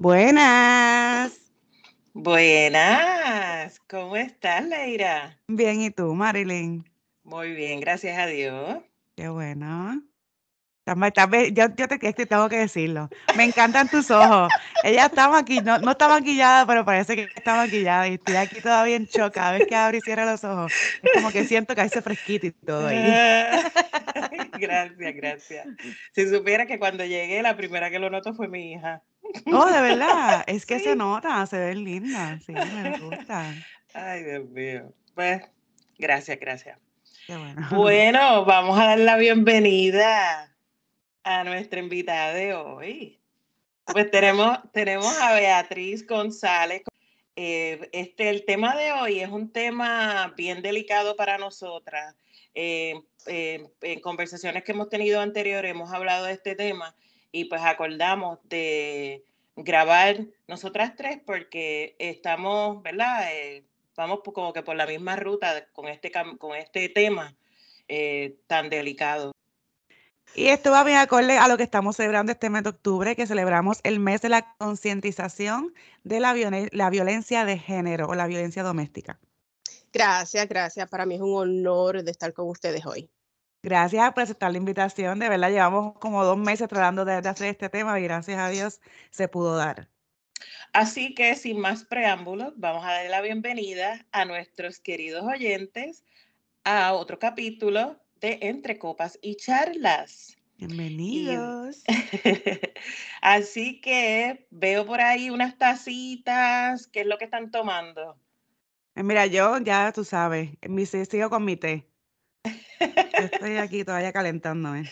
Buenas. Buenas. ¿Cómo estás, Leira? Bien, ¿y tú, Marilyn? Muy bien, gracias a Dios. Qué bueno. Yo, yo te, que tengo que decirlo. Me encantan tus ojos. Ella está maquillada, no, no está maquillada, pero parece que está maquillada. Y estoy aquí todavía en shock. Cada vez que abre y cierra los ojos, es como que siento que hay ese fresquito y todo ahí. gracias, gracias. Si supiera que cuando llegué, la primera que lo noto fue mi hija. Oh, de verdad. Es que se nota, se ven lindas. Sí, me gusta. Ay, Dios mío. Pues, gracias, gracias. Qué bueno. Bueno, vamos a dar la bienvenida a nuestra invitada de hoy. Pues tenemos, tenemos a Beatriz González. Eh, este, el tema de hoy es un tema bien delicado para nosotras. Eh, eh, en conversaciones que hemos tenido anteriores hemos hablado de este tema y pues acordamos de grabar nosotras tres porque estamos, ¿verdad? vamos como que por la misma ruta con este, con este tema tan delicado. Y esto va bien acorde a lo que estamos celebrando este mes de octubre, que celebramos el mes de la concientización de la, la violencia de género o la violencia doméstica. Gracias, gracias. Para mí es un honor de estar con ustedes hoy. Gracias por aceptar la invitación. De verdad, llevamos como dos meses tratando de, hacer este tema y gracias a Dios se pudo dar. Así que sin más preámbulos, vamos a darle la bienvenida a nuestros queridos oyentes a otro capítulo de Entre Copas y Charlas. Bienvenidos. así que veo por ahí unas tacitas. ¿Qué es lo que están tomando? Eh, mira, yo ya tú sabes, mi, sigo con mi té. estoy aquí todavía calentándome.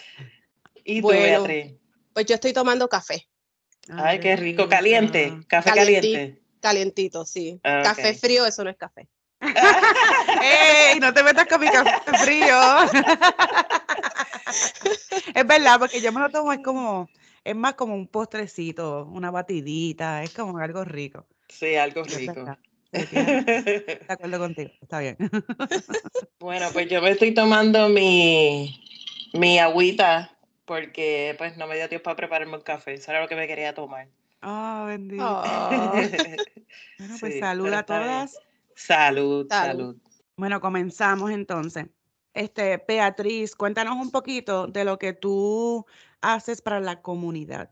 ¿Y tú, Beatriz? Pues yo estoy tomando café. Ay, qué rico. Caliente. Café caliente. Calientito, sí. Ah, café frío, eso no es café. ¡Ey! No te metas con mi café frío. es verdad, porque yo me lo tomo, es como, es más como un postrecito, una batidita, es como algo rico. Sí, algo rico. De acuerdo contigo, está bien. Bueno, pues yo me estoy tomando mi, mi agüita porque pues no me dio tiempo para prepararme un café. Eso era lo que me quería tomar. Ah, bendito. Oh. bueno, pues salud a todas. Salud, salud, Bueno, comenzamos entonces. Este, Beatriz, cuéntanos un poquito de lo que tú haces para la comunidad.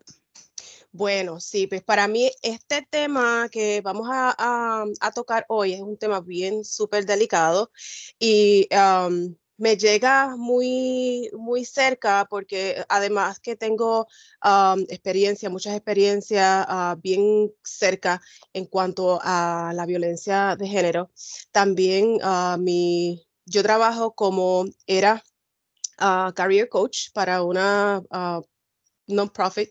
Bueno, sí, pues para mí este tema que vamos a, tocar hoy es un tema bien súper delicado y me llega muy, muy cerca porque además que tengo experiencia, muchas experiencias uh, bien cerca en cuanto a la violencia de género, también uh, mi, yo trabajo como era career coach para una non-profit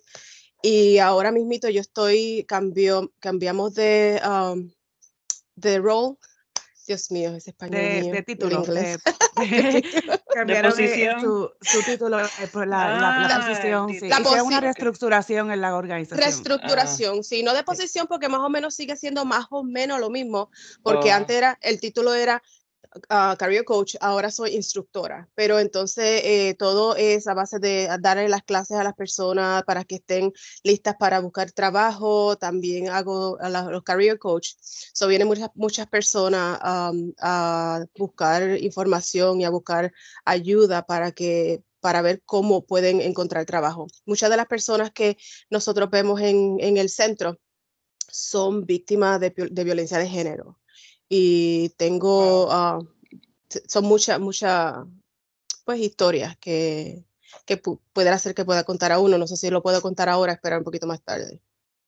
y ahora mismito yo estoy, cambio, cambiamos de, de role Dios mío, es español. De, mío, de título. inglés. De, posición. Su, su, título, eh, la, la, la, posición. Sí. La posi una reestructuración en la organización. Reestructuración, ah. sí, no de posición, porque más o menos sigue siendo más o menos lo mismo, porque oh. antes era, el título era uh, career coach, ahora soy instructora, pero entonces eh, todo es a base de darle las clases a las personas para que estén listas para buscar trabajo, también hago a los career coach, so vienen muchas, muchas personas a buscar información y a buscar ayuda para que para ver cómo pueden encontrar trabajo. Muchas de las personas que nosotros vemos en, el centro son víctimas de violencia de género y tengo, ah, son muchas, muchas, pues, historias que, que pueden hacer que pueda contar a uno. No sé si lo puedo contar ahora, esperar un poquito más tarde.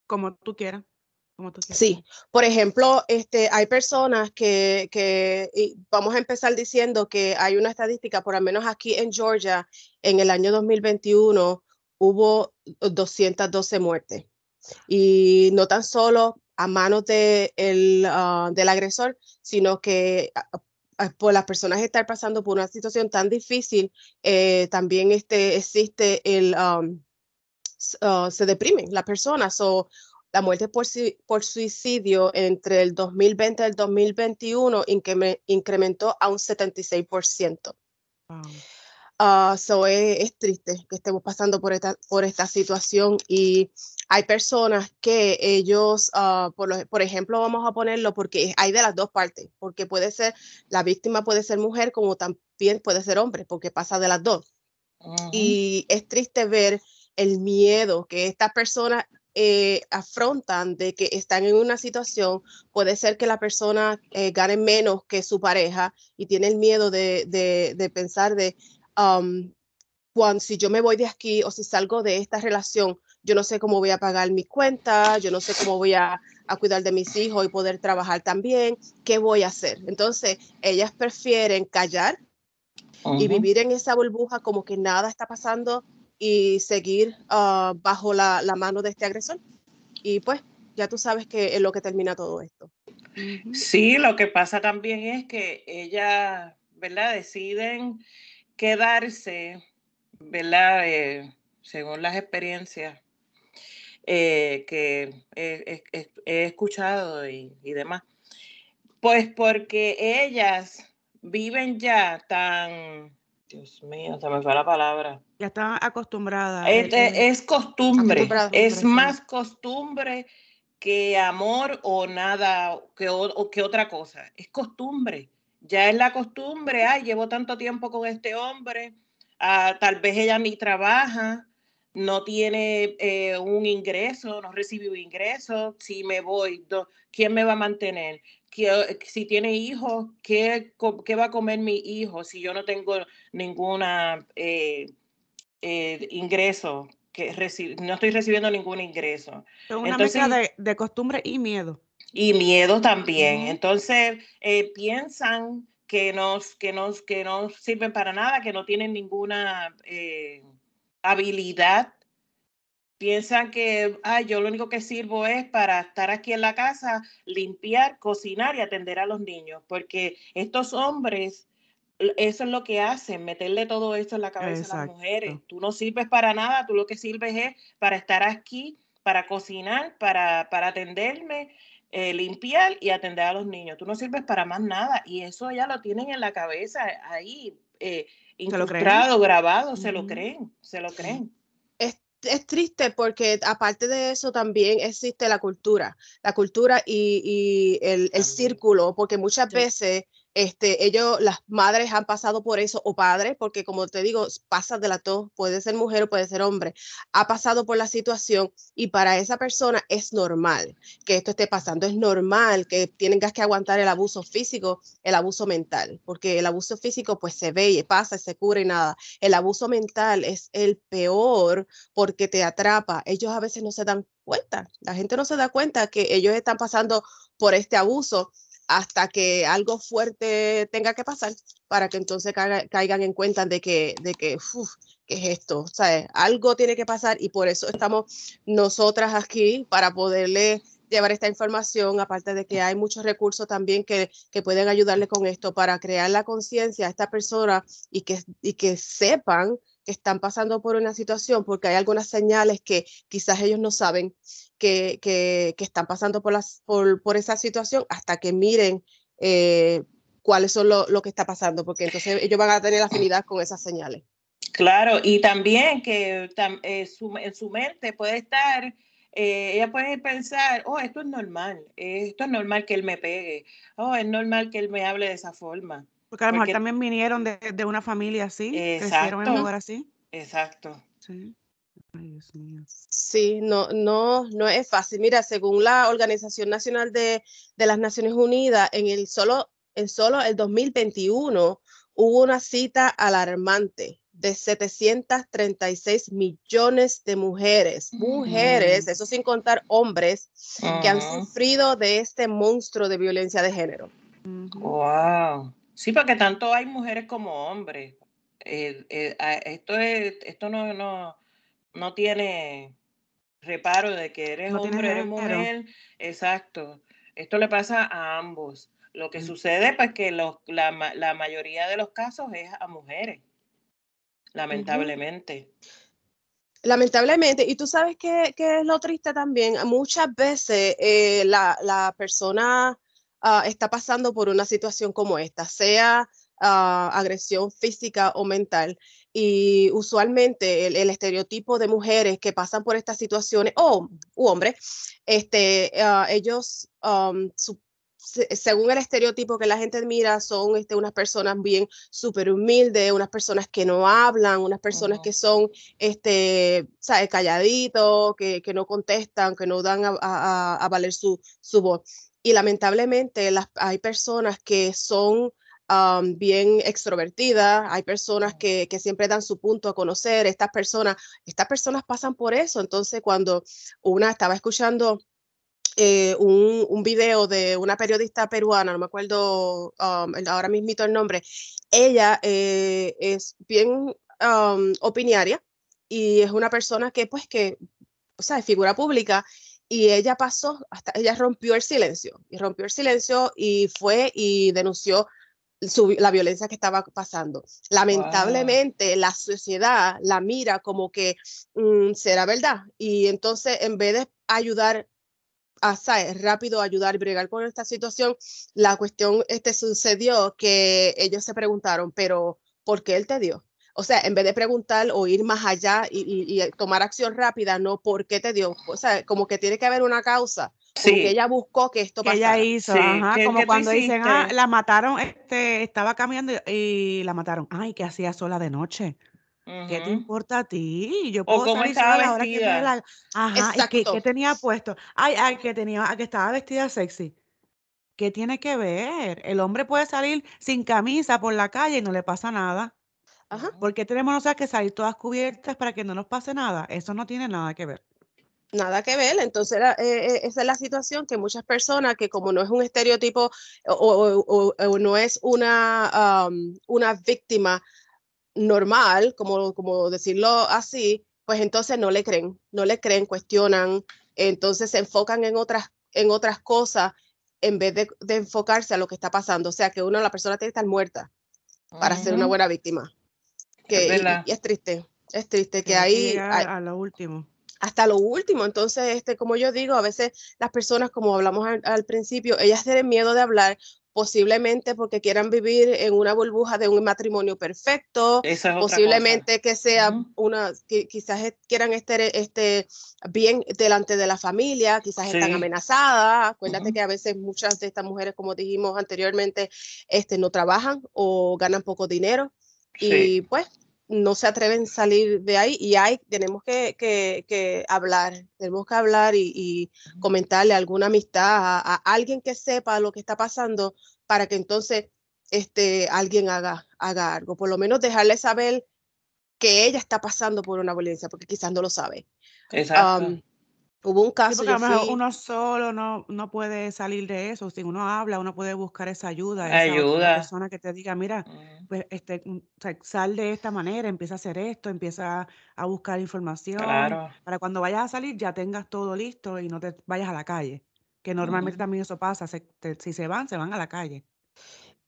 Como tú quieras. Como tú quieras. Sí, por ejemplo, este, hay personas que, que vamos a empezar diciendo que hay una estadística, por lo menos aquí en Georgia, en el año 2021 hubo 212 muertes. Y no tan solo a manos de el, uh, del agresor, sino que uh, por las personas estar pasando por una situación tan difícil, eh, también este, existe el, um, uh, se deprimen las personas. o la muerte por, por, suicidio entre el 2020 y el 2021 incrementó a un 76%. Wow. Uh, so es, triste que estemos pasando por esta, por esta situación y hay personas que ellos, uh, por, por, ejemplo, vamos a ponerlo porque hay de las dos partes, porque puede ser, la víctima puede ser mujer como también puede ser hombre, porque pasa de las dos. Y es triste ver el miedo que estas personas eh, afrontan de que están en una situación, puede ser que la persona eh, gane menos que su pareja y tiene el miedo de, de, de pensar de, um, cuando, si yo me voy de aquí o si salgo de esta relación, yo no sé cómo voy a pagar mi cuenta, yo no sé cómo voy a, a, cuidar de mis hijos y poder trabajar también, ¿qué voy a hacer? Entonces, ellas prefieren callar y vivir en esa burbuja como que nada está pasando y seguir uh, bajo la, la, mano de este agresor. Y pues, ya tú sabes que es lo que termina todo esto. Sí, lo que pasa también es que ellas, ¿verdad? Deciden quedarse, ¿verdad? Eh, según las experiencias eh, que he, escuchado y, y, demás. Pues porque ellas viven ya tan, Dios mío, se me fue la palabra. Ya están acostumbradas. Es, es costumbre, es más costumbre que amor o nada, que, o, que otra cosa. Es costumbre ya es la costumbre, ay, llevo tanto tiempo con este hombre, ah, tal vez ella ni trabaja, no tiene eh, un ingreso, no recibe un ingreso, si me voy, ¿quién me va a mantener? Si tiene hijos, ¿qué, ¿qué, va a comer mi hijo si yo no tengo ninguna eh, eh, ingreso? Que no estoy recibiendo ningún ingreso. Es una mezcla de, de costumbre y miedo. Y miedo también. Entonces, eh, piensan que nos, que, nos, que no sirven para nada, que no tienen ninguna eh, habilidad. Piensan que ah, yo lo único que sirvo es para estar aquí en la casa, limpiar, cocinar y atender a los niños, porque estos hombres, eso es lo que hacen, meterle todo eso en la cabeza a las mujeres. Tú no sirves para nada, tú lo que sirves es para estar aquí, para cocinar, para, para atenderme eh, limpiar y atender a los niños. Tú no sirves para más nada y eso ya lo tienen en la cabeza ahí, eh, incrustado, grabado, se lo creen, se lo creen. Es, es, triste porque aparte de eso también existe la cultura, la cultura y, y el, el, círculo, porque muchas veces este, ellos, las madres han pasado por eso, o padres, porque como te digo, pasa de la tos, puede ser mujer o puede ser hombre, ha pasado por la situación y para esa persona es normal que esto esté pasando, es normal que tengas que aguantar el abuso físico, el abuso mental, porque el abuso físico pues se ve y pasa, se cura y nada. El abuso mental es el peor porque te atrapa. Ellos a veces no se dan cuenta, la gente no se da cuenta que ellos están pasando por este abuso hasta que algo fuerte tenga que pasar para que entonces caigan en cuenta de que, de que, ¿qué es esto? Sea, algo tiene que pasar y por eso estamos nosotras aquí para poderle llevar esta información, aparte de que hay muchos recursos también que, que pueden ayudarle con esto para crear la conciencia a esta persona y que, y que sepan que están pasando por una situación, porque hay algunas señales que quizás ellos no saben que, que, que están pasando por, las, por, por, esa situación hasta que miren eh, cuáles son lo, lo, que está pasando, porque entonces ellos van a tener afinidad con esas señales. Claro, y también que eh, su, en su mente puede estar, eh, ella puede pensar, oh, esto es normal, esto es normal que él me pegue, oh, es normal que él me hable de esa forma. Porque a lo mejor también vinieron de, de, una familia así, crecieron en un lugar así. Exacto. Sí. Sí, no, no, no es fácil. Mira, según la Organización Nacional de, de las Naciones Unidas, en el solo, en solo el 2021 hubo una cita alarmante de 736 millones de mujeres, mujeres, eso sin contar hombres, que han sufrido de este monstruo de violencia de género. Wow. Sí, porque tanto hay mujeres como hombres. Eh, eh, esto es, esto no, no, no tiene reparo de que eres hombre, eres mujer. Exacto. Esto le pasa a ambos. Lo que mm. sucede, pues, que los, la, la, mayoría de los casos es a mujeres, lamentablemente. Lamentablemente, y tú sabes que, es lo triste también, muchas veces eh, la, persona ah, está pasando por una situación como esta, sea ah, agresión física o mental, y usualmente el, estereotipo de mujeres que pasan por estas situaciones, o hombres, este, ah, ellos um, según el estereotipo que la gente mira, son este, unas personas bien súper humildes, unas personas que no hablan, unas personas que son este, calladitos, que, que, no contestan, que no dan a, a, valer su, su, voz. Y lamentablemente las, hay personas que son bien extrovertidas, hay personas que, que, siempre dan su punto a conocer, estas personas, estas personas pasan por eso. Entonces, cuando una estaba escuchando eh, un, un, video de una periodista peruana, no me acuerdo um, ahora mismo el nombre, ella eh, es bien um, opiniaria y es una persona que pues que, o sea, es figura pública y ella pasó, hasta ella rompió el silencio y rompió el silencio y fue y denunció la violencia que estaba pasando. Lamentablemente, la sociedad la mira como que mm, será verdad. Y entonces, en vez de ayudar a rápido ayudar y bregar con esta situación, la cuestión este, sucedió que ellos se preguntaron, pero ¿por qué él te dio? O sea, en vez de preguntar o ir más allá y, tomar acción rápida, no, ¿por qué te dio? O sea, como que tiene que haber una causa. Sí. Porque ella buscó que esto pasara. ella hizo, ajá, como cuando dicen, ah, la mataron, este, estaba caminando y, la mataron. Ay, ¿qué hacía sola de noche? ¿Qué te importa a ti? Yo puedo o cómo estaba la hora que la... Ajá, ¿y qué, tenía puesto? Ay, ay, que tenía, que estaba vestida sexy. ¿Qué tiene que ver? El hombre puede salir sin camisa por la calle y no le pasa nada. Ajá. ¿Por qué tenemos que salir todas cubiertas para que no nos pase nada? Eso no tiene nada que ver. Nada que ver, entonces eh, eh, esa es la situación que muchas personas que como no es un estereotipo o, no es una, una víctima normal, como, como decirlo así, pues entonces no le creen, no le creen, cuestionan, entonces se enfocan en otras, en otras cosas en vez de, enfocarse a lo que está pasando. O sea, que uno, la persona tiene que estar muerta para ser una buena víctima. Que, y, es triste, es triste que ahí... a lo último hasta lo último. Entonces, este, como yo digo, a veces las personas, como hablamos al, principio, ellas tienen miedo de hablar posiblemente porque quieran vivir en una burbuja de un matrimonio perfecto, posiblemente que sea una, que quizás quieran estar este, bien delante de la familia, quizás están amenazadas. Acuérdate que a veces muchas de estas mujeres, como dijimos anteriormente, este, no trabajan o ganan poco dinero. Y pues no se atreven a salir de ahí y hay, tenemos que, que, hablar, tenemos que hablar y, comentarle alguna amistad a, alguien que sepa lo que está pasando para que entonces este, alguien haga, haga algo, por lo menos dejarle saber que ella está pasando por una violencia, porque quizás no lo sabe. Exacto. Hubo un caso. uno solo no, no puede salir de eso. Si uno habla, uno puede buscar esa ayuda. Esa ayuda. persona que te diga, mira, mm. pues este, mm, sal de esta manera, empieza a hacer esto, empieza a buscar información. Para cuando vayas a salir ya tengas todo listo y no te vayas a la calle. Que normalmente también eso pasa. si se van, se van a la calle.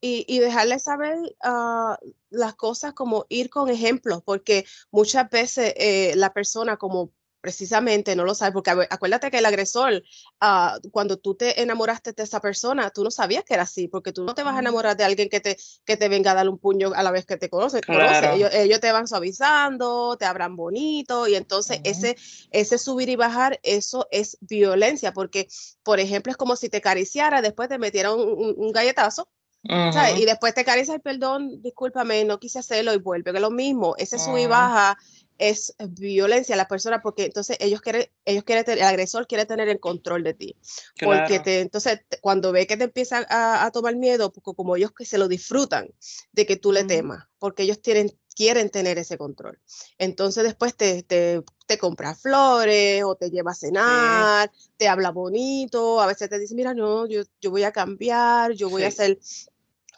Y, y, dejarles saber ah, las cosas como ir con ejemplos, porque muchas veces eh, la persona como precisamente no lo sabe, porque acuérdate que el agresor, ah, cuando tú te enamoraste de esa persona, tú no sabías que era así, porque tú no te vas a enamorar de alguien que te, que te venga a dar un puño a la vez que te conoce. Ellos, te van suavizando, te abran bonito, y entonces ese, ese subir y bajar, eso es violencia, porque, por ejemplo, es como si te acariciara, después te metiera un, galletazo, Y después te caricia, perdón, discúlpame, no quise hacerlo y vuelve, que es lo mismo, ese sub y baja es violencia a la persona porque entonces ellos quieren, ellos quieren, el agresor quiere tener el control de ti. Porque te, entonces cuando ve que te empieza a, tomar miedo, como ellos que se lo disfrutan de que tú le temas, porque ellos tienen, quieren tener ese control. Entonces después te, te, te compra flores o te lleva a cenar, te habla bonito, a veces te dice, mira, no, yo, yo voy a cambiar, yo voy a hacer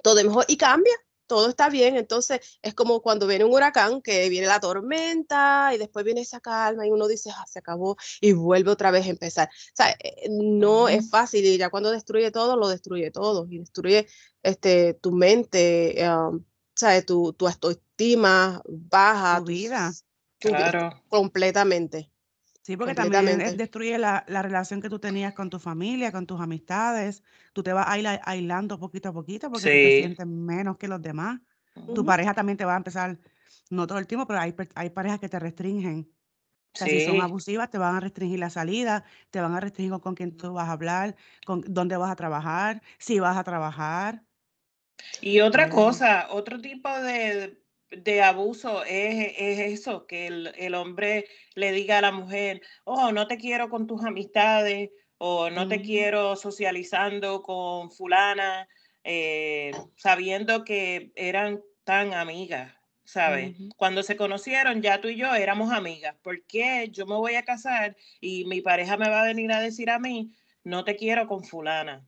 todo mejor y cambia todo está bien. Entonces es como cuando viene un huracán, que viene la tormenta y después viene esa calma y uno dice, ah, se acabó y vuelve otra vez a empezar. O sea, eh, no es fácil y ya cuando destruye todo, lo destruye todo y destruye este, tu mente, um, tu, tu autoestima baja. Tu vida. Claro. Completamente. Sí, porque también destruye la, relación que tú tenías con tu familia, con tus amistades. Tú te vas aislando poquito a poquito porque te sientes menos que los demás. Tu pareja también te va a empezar, no todo el tiempo, pero hay, hay parejas que te restringen. O sea, si son abusivas, te van a restringir la salida, te van a restringir con, quién tú vas a hablar, con dónde vas a trabajar, si vas a trabajar. Y otra cosa, otro tipo de, de abuso es, eso, que el, hombre le diga a la mujer, oh, no te quiero con tus amistades o no te quiero socializando con fulana, eh, sabiendo que eran tan amigas, ¿sabes? Cuando se conocieron, ya tú y yo éramos amigas. ¿Por qué yo me voy a casar y mi pareja me va a venir a decir a mí, no te quiero con fulana?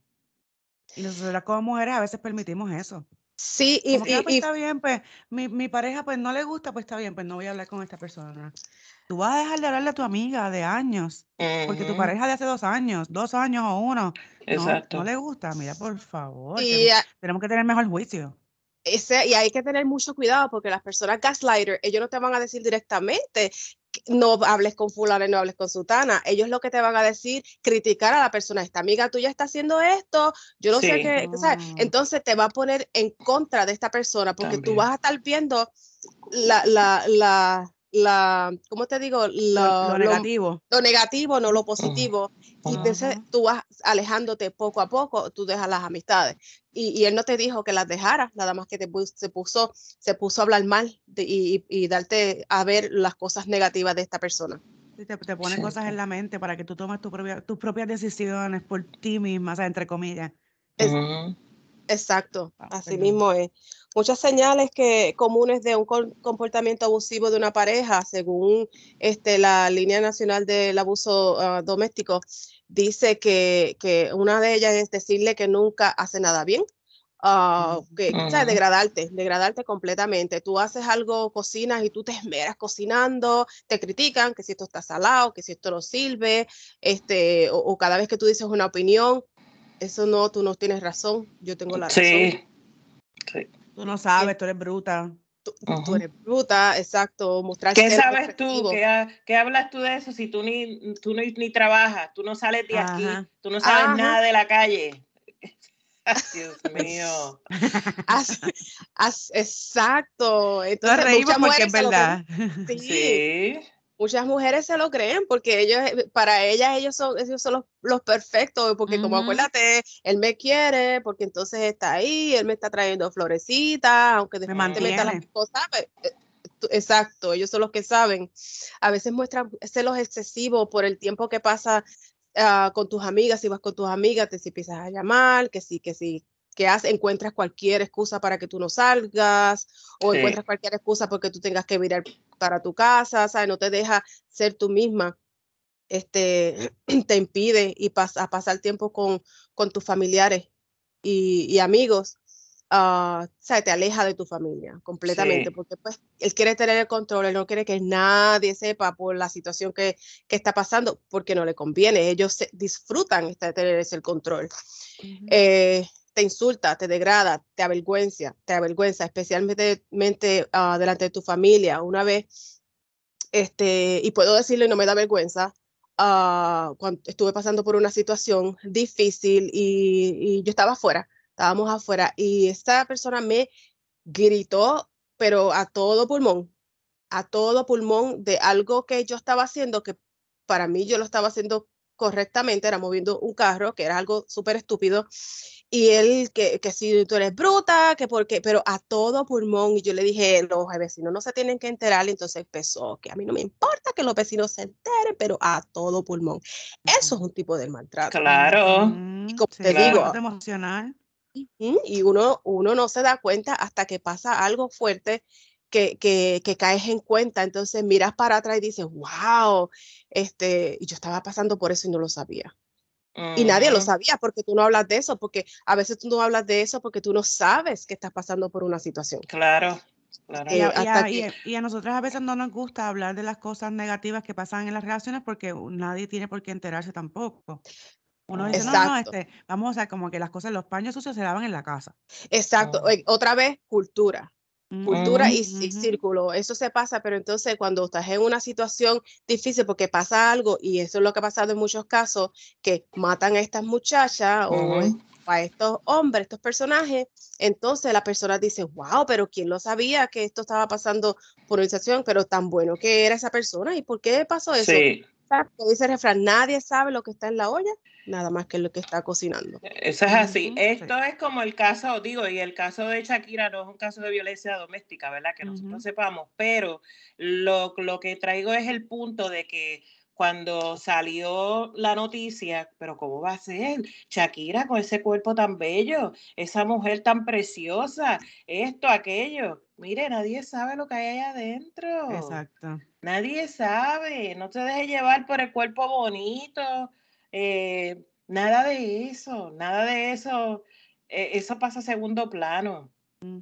Y nosotros como mujeres a veces permitimos eso. Sí, y, ah, pues, está bien, pues mi, mi, pareja pues no le gusta, pues está bien, pues no voy a hablar con esta persona. Tú vas a dejar de hablarle a tu amiga de años, porque tu pareja de hace dos años, dos años o uno, no, le gusta, mira, por favor, tenemos, que tener mejor juicio. Ese, y hay que tener mucho cuidado porque las personas gaslighter, ellos no te van a decir directamente no hables con fulana y no hables con sutana. Ellos lo que te van a decir, criticar a la persona, esta amiga tuya está haciendo esto, yo no sé qué, ah. entonces te va a poner en contra de esta persona porque tú vas a estar viendo la, la, la, la, ¿cómo te digo? Lo, negativo. Lo, negativo, no lo positivo. Y entonces tú vas alejándote poco a poco, tú dejas las amistades. Y, él no te dijo que las dejaras, nada más que te, se, puso, se puso a hablar mal y, y, darte a ver las cosas negativas de esta persona. te, te pone cosas en la mente para que tú tomes tu propia, tus propias decisiones por ti misma, o sea, entre comillas. Exacto, ah, así mismo es. Muchas señales que, comunes de un comportamiento abusivo de una pareja, según este, la línea nacional del abuso ah, doméstico, dice que, una de ellas es decirle que nunca hace nada bien, uh, que, degradarte, degradarte completamente. Tú haces algo, cocinas y tú te esmeras cocinando, te critican que si esto está salado, que si esto no sirve, este, o cada vez que tú dices una opinión, eso no, tú no tienes razón, yo tengo la razón. Sí. Tú no sabes, tú eres bruta. Tú, eres bruta, exacto. Mostrar ¿Qué sabes tú? ¿Qué, hablas tú de eso si tú ni, tú ni, ni trabajas? Tú no sales de aquí, tú no sabes nada de la calle. Dios mío. exacto. Entonces, reímos porque es verdad. sí muchas mujeres se lo creen porque ellos, eh, para ellas ellos son, ellos son los, perfectos, porque como acuérdate, él me quiere, porque entonces está ahí, él me está trayendo florecitas, aunque después te meta las cosas, pues, eh, exacto, ellos son los que saben. A veces muestran celos excesivos por el tiempo que pasa ah, con tus amigas, si vas con tus amigas, te si empiezas a llamar, que sí, que sí, que encuentras cualquier excusa para que tú no salgas o encuentras cualquier excusa porque tú tengas que mirar para tu casa, ¿sabes? No te deja ser tú misma, este, te impide y a pasar tiempo con, con tus familiares y, amigos, uh, Te aleja de tu familia completamente, porque pues él quiere tener el control, él no quiere que nadie sepa por la situación que, que está pasando, porque no le conviene, ellos disfrutan de tener ese control te insulta, te degrada, te avergüenza, te avergüenza, especialmente uh, delante de tu familia. Una vez, este, y puedo decirlo y no me da vergüenza, uh, cuando estuve pasando por una situación difícil y, yo estaba afuera, estábamos afuera, y esta persona me gritó, pero a todo pulmón, a todo pulmón de algo que yo estaba haciendo que para mí yo lo estaba haciendo correctamente, era moviendo un carro, que era algo súper estúpido, y él, que, que si tú eres bruta, que porque, pero a todo pulmón, y yo le dije, los vecinos no se tienen que enterar, y entonces empezó, que a mí no me importa que los vecinos se enteren, pero a todo pulmón. Eso es un tipo de maltrato. Claro. Y como te digo, emocional. Y uno, uno no se da cuenta hasta que pasa algo fuerte que, que, que, caes en cuenta. Entonces miras para atrás y dices, wow, este, y yo estaba pasando por eso y no lo sabía. Y nadie lo sabía porque tú no hablas de eso, porque a veces tú no hablas de eso porque tú no sabes que estás pasando por una situación. Claro. Claro. Y, a, y, a, nosotros a veces no nos gusta hablar de las cosas negativas que pasan en las relaciones porque nadie tiene por qué enterarse tampoco. Uno dice, no, no, este, vamos a como que las cosas, los paños sucios se lavan en la casa. Exacto. Otra vez, cultura. Cultura y, ujú. círculo. Eso se pasa, pero entonces cuando estás en una situación difícil porque pasa algo, y eso es lo que ha pasado en muchos casos, que matan a estas muchachas o a estos hombres, estos personajes, entonces la persona dice, wow, pero ¿quién lo sabía que esto estaba pasando por una situación? Pero tan bueno que era esa persona, ¿y por qué pasó eso? Sí, Dice el refrán, nadie sabe lo que está en la olla, nada más que lo que está cocinando. eso es así. Esto sí. es como el caso, digo, y el caso de Shakira no es un caso de violencia doméstica, ¿verdad? Que nosotros Ujú. sepamos, pero lo, lo que traigo es el punto de que cuando salió la noticia, pero ¿cómo va a ser? Shakira con ese cuerpo tan bello, esa mujer tan preciosa, esto, aquello. Mire, nadie sabe lo que hay ahí adentro. Exacto. Nadie sabe, no te dejes llevar por el cuerpo bonito, eh, nada de eso, nada de eso, eh, eso pasa a segundo plano,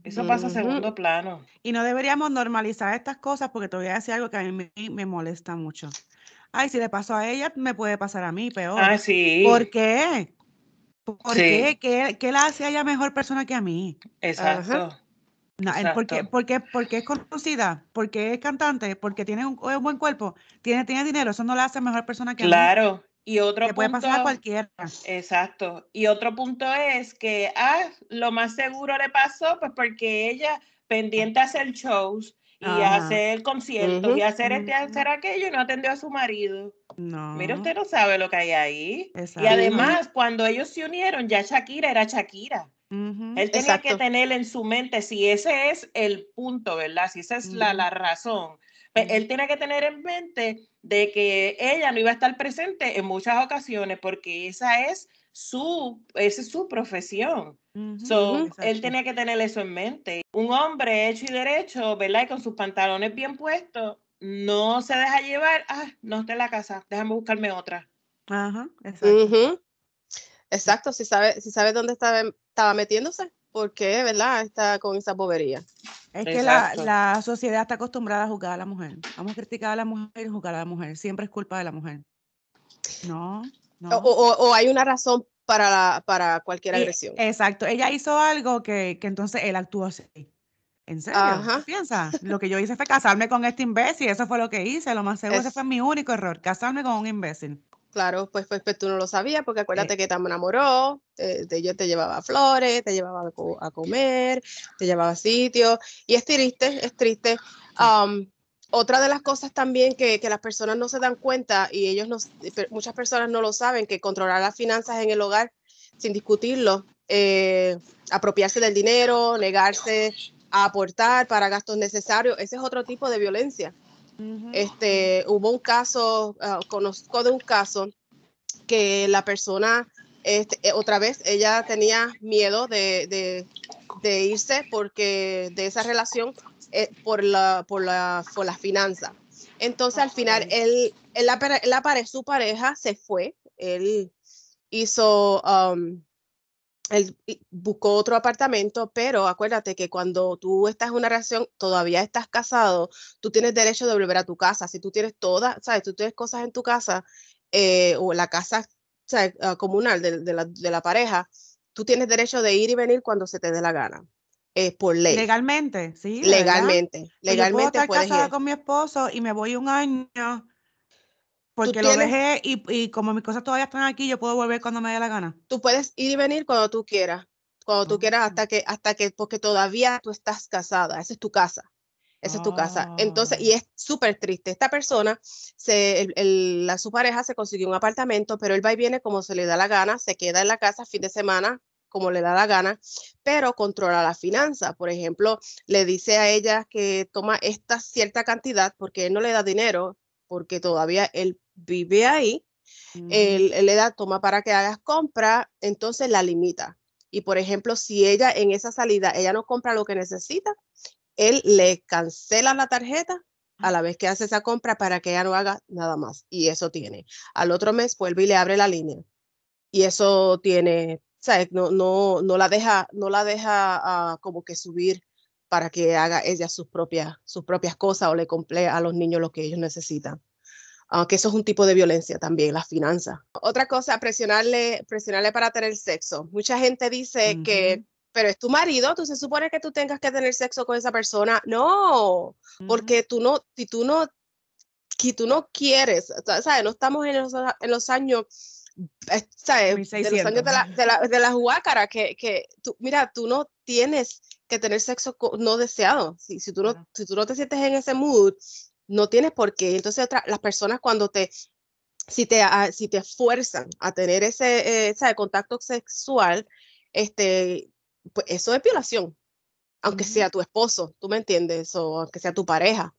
eso pasa a segundo plano. Y no deberíamos normalizar estas cosas porque te voy a decir algo que a mí me, me molesta mucho. Ay, si le pasó a ella, me puede pasar a mí peor. Ah, sí, ¿Por qué? ¿Por Sí. qué? ¿Qué, qué la hace a ella mejor persona que a mí? exacto. No, eh, ¿por, qué, Exacto. por qué- por qué es conocida? ¿Por qué es cantante? ¿Porque tiene un, un buen cuerpo? ¿Tiene, tiene dinero? Eso no la hace mejor persona que a mí. Claro, y otro Le puede pasar a punto, cualquiera. exacto, y otro punto es que, ah, lo más seguro le pasó, pues porque ella pendiente a hacer shows y Ajá. hacer conciertos y Ujú. a hacer este, Ujú. hacer aquello y no atendió a su marido. No. Mira, usted no sabe lo que hay ahí. Y Exacto. además, cuando ellos se unieron, ya Shakira era Shakira. Él tenía que tener en su mente, si ese es el punto, ¿verdad? Si esa es la, la razón, pues él tiene que tener en mente de que ella no iba a estar presente en muchas ocasiones porque esa es su, esa es su profesión. So, él tenía que tener eso en mente. Un hombre hecho y derecho, ¿verdad? Y con sus pantalones bien puestos, no se deja llevar, ah, no está en la casa, déjame buscarme otra. Ajá, exacto. Exacto, si sabe, si sabe dónde estaba, estaba metiéndose, porque, ¿verdad? Está con esa bobería. Es que la, la sociedad está acostumbrada a juzgar a la mujer. Vamos a criticar a la mujer y juzgar a la mujer. Siempre es culpa de la mujer. No, O, no. o- o hay una razón para, la- para cualquier Y- agresión. exacto. Ella hizo algo que, que entonces él actuó así. ¿En serio? ¿Tú Ajá. piensas? Lo que yo hice fue casarme con este imbécil. Eso fue lo que hice. Lo más seguro, ese Es- fue mi único error. Casarme con un imbécil. Claro, pues, pues, pues tú no lo sabías, porque acuérdate que te enamoró, eh, te, yo te llevaba flores, te llevaba a, co- a comer, te llevaba a sitios, y es triste, es triste. Am, otra de las cosas también que, que las personas no se dan cuenta, y ellos no, muchas personas no lo saben, que controlar las finanzas en el hogar sin discutirlo, eh, apropiarse del dinero, negarse a aportar para gastos necesarios, ese es otro tipo de violencia. Ujú. Este, hubo un caso, ah, conozco de un caso que la persona, este, eh, otra vez, ella tenía miedo de, de- de irse porque de esa relación eh, por la, por la, por la finanza. Entonces, al final, él, él la, la pare- su pareja se fue, él hizo, um, él buscó otro apartamento, pero acuérdate que cuando tú estás en una relación, todavía estás casado, tú tienes derecho de volver a tu casa. Si tú tienes todas, ¿sabes? Tú tienes cosas en tu casa eh, o la casa ¿sabes? ah, comunal de, de la, de la pareja, tú tienes derecho de ir y venir cuando se te dé la gana, eh, por ley. Legalmente, sí. verdad. legalmente, Pues yo puedo legalmente estar puedes casada ir. con mi esposo y me voy un año porque lo tienes- dejé y, y como mis cosas todavía están aquí, yo puedo volver cuando me dé la gana. Tú puedes ir y venir cuando tú quieras, cuando tú quieras, Oh. hasta que, hasta que, porque todavía tú estás casada, esa es tu casa. Esa es tu casa. Entonces, y Oh. es súper triste. Esta persona, se, el- el- la, su pareja se consiguió un apartamento, pero él va y viene como se le da la gana, se queda en la casa fin de semana como le da la gana, pero controla la finanza. Por ejemplo, le dice a ella que toma esta cierta cantidad porque él no le da dinero, porque todavía él vive ahí. Ujú. Él, él le da, toma para que hagas compra, entonces la limita. Y por ejemplo, si ella en esa salida, ella no compra lo que necesita, él le cancela la tarjeta a la vez que hace esa compra para que ella no haga nada más. Y eso tiene. Al otro mes vuelve y le abre la línea. Y eso tiene, ¿sabes? No, no, no la deja, no la deja ah, como que subir para que haga ella sus propias, sus propias cosas o le compre a los niños lo que ellos necesitan. Aunque eso es un tipo de violencia también, las finanzas. Otra cosa, presionarle, presionarle para tener sexo. Mucha gente dice que Ujú. pero es tu marido, tú se supone que tú tengas que tener sexo con esa persona. No, porque tú no, si tú no, si tú no quieres, ¿sabes? No estamos en los, en los años, eh, ¿sabes? De los años de la, de la, de la huácara, que, que tú, mira, tú no tienes que tener sexo no deseado. Si, si, tú no, si tú no te sientes en ese mood, no tienes por qué. Entonces, otra, las personas cuando te, si te, ah, si te fuerzan a tener ese, eh, contacto sexual, este, pues eso es violación, aunque sea tu esposo, tú me entiendes, o aunque sea tu pareja.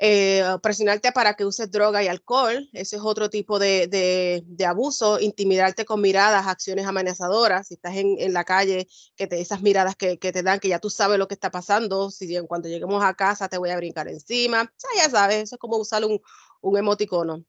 Eh, presionarte para que uses droga y alcohol, eso es otro tipo de, de, abuso, intimidarte con miradas, acciones amenazadoras, si estás en, en la calle, que te, esas miradas que, que, te dan, que ya tú sabes lo que está pasando, si en cuanto lleguemos a casa te voy a brincar encima, ya sabes, eso es como usar un, un emoticono.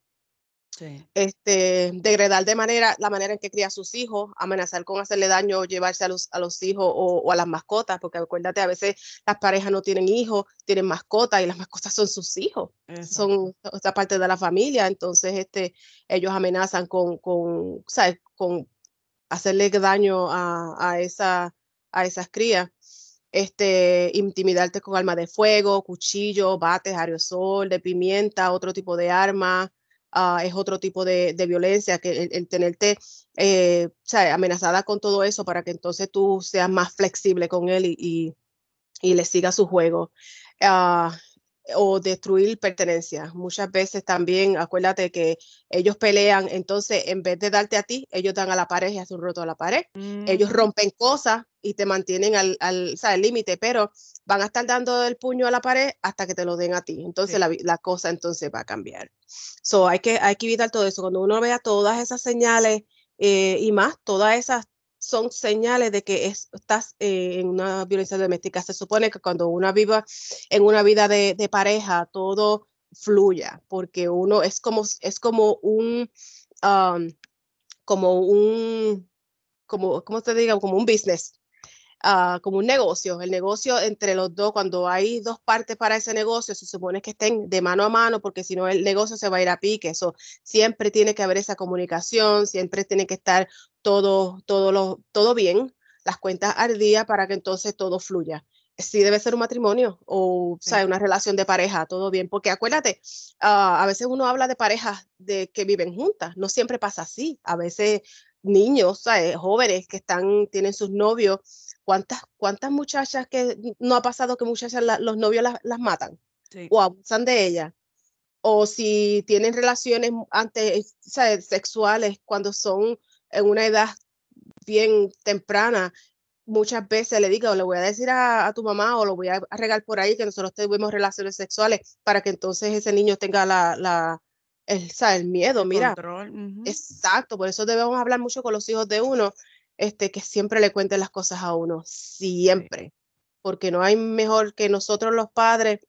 Este, degradar de manera, la manera en que cría a sus hijos, amenazar con hacerle daño o llevarse a los, a los hijos o, a las mascotas, porque acuérdate, a veces las parejas no tienen hijos, tienen mascotas y las mascotas son sus hijos, son otra parte de la familia, entonces este, ellos amenazan con, con, con hacerle daño a, a, esa, a esas crías. Este, intimidarte con arma de fuego, cuchillo, bates, aerosol, de pimienta, otro tipo de arma, Ah, es otro tipo de, violencia, que el, tenerte eh, amenazada con todo eso para que entonces tú seas más flexible con él y, y, le sigas su juego. Ah, o destruir pertenencias. Muchas veces también, acuérdate que ellos pelean, entonces en vez de darte a ti, ellos dan a la pared y hacen un roto a la pared. Ellos mm. rompen cosas y te mantienen al, al límite, pero van a estar dando el puño a la pared hasta que te lo den a ti. Entonces la, la, cosa entonces va a cambiar. So, hay, que, hay que evitar todo eso. Cuando uno vea todas esas señales eh, y más, todas esas son señales de que estás eh, en una violencia doméstica. Se supone que cuando uno viva en una vida de, pareja, todo fluya, porque uno es como, es como un, como un, como, ¿cómo te diga? Como un business. Ah, como un negocio. El negocio entre los dos, cuando hay dos partes para ese negocio, se supone que estén de mano a mano, porque si no el negocio se va a ir a pique. Eso siempre tiene que haber esa comunicación, siempre tiene que estar todo, todo, lo, todo bien, las cuentas al día para que entonces todo fluya. Sí debe ser un matrimonio o, sea, una relación de pareja, todo bien, porque acuérdate, ah, a veces uno habla de parejas de que viven juntas, no siempre pasa así, a veces niños, jóvenes que están, tienen sus novios, ¿cuántas, cuántas muchachas que no ha pasado que muchachas los novios las, matan o abusan de ellas? O si tienen relaciones antes, sexuales cuando son en una edad bien temprana, muchas veces le digo, le voy a decir a, tu mamá o lo voy a regar por ahí que nosotros tuvimos relaciones sexuales para que entonces ese niño tenga la, la el, el miedo, mira. Exacto, por eso debemos hablar mucho con los hijos de uno, este, que siempre le cuenten las cosas a uno, siempre, porque no hay mejor que nosotros los padres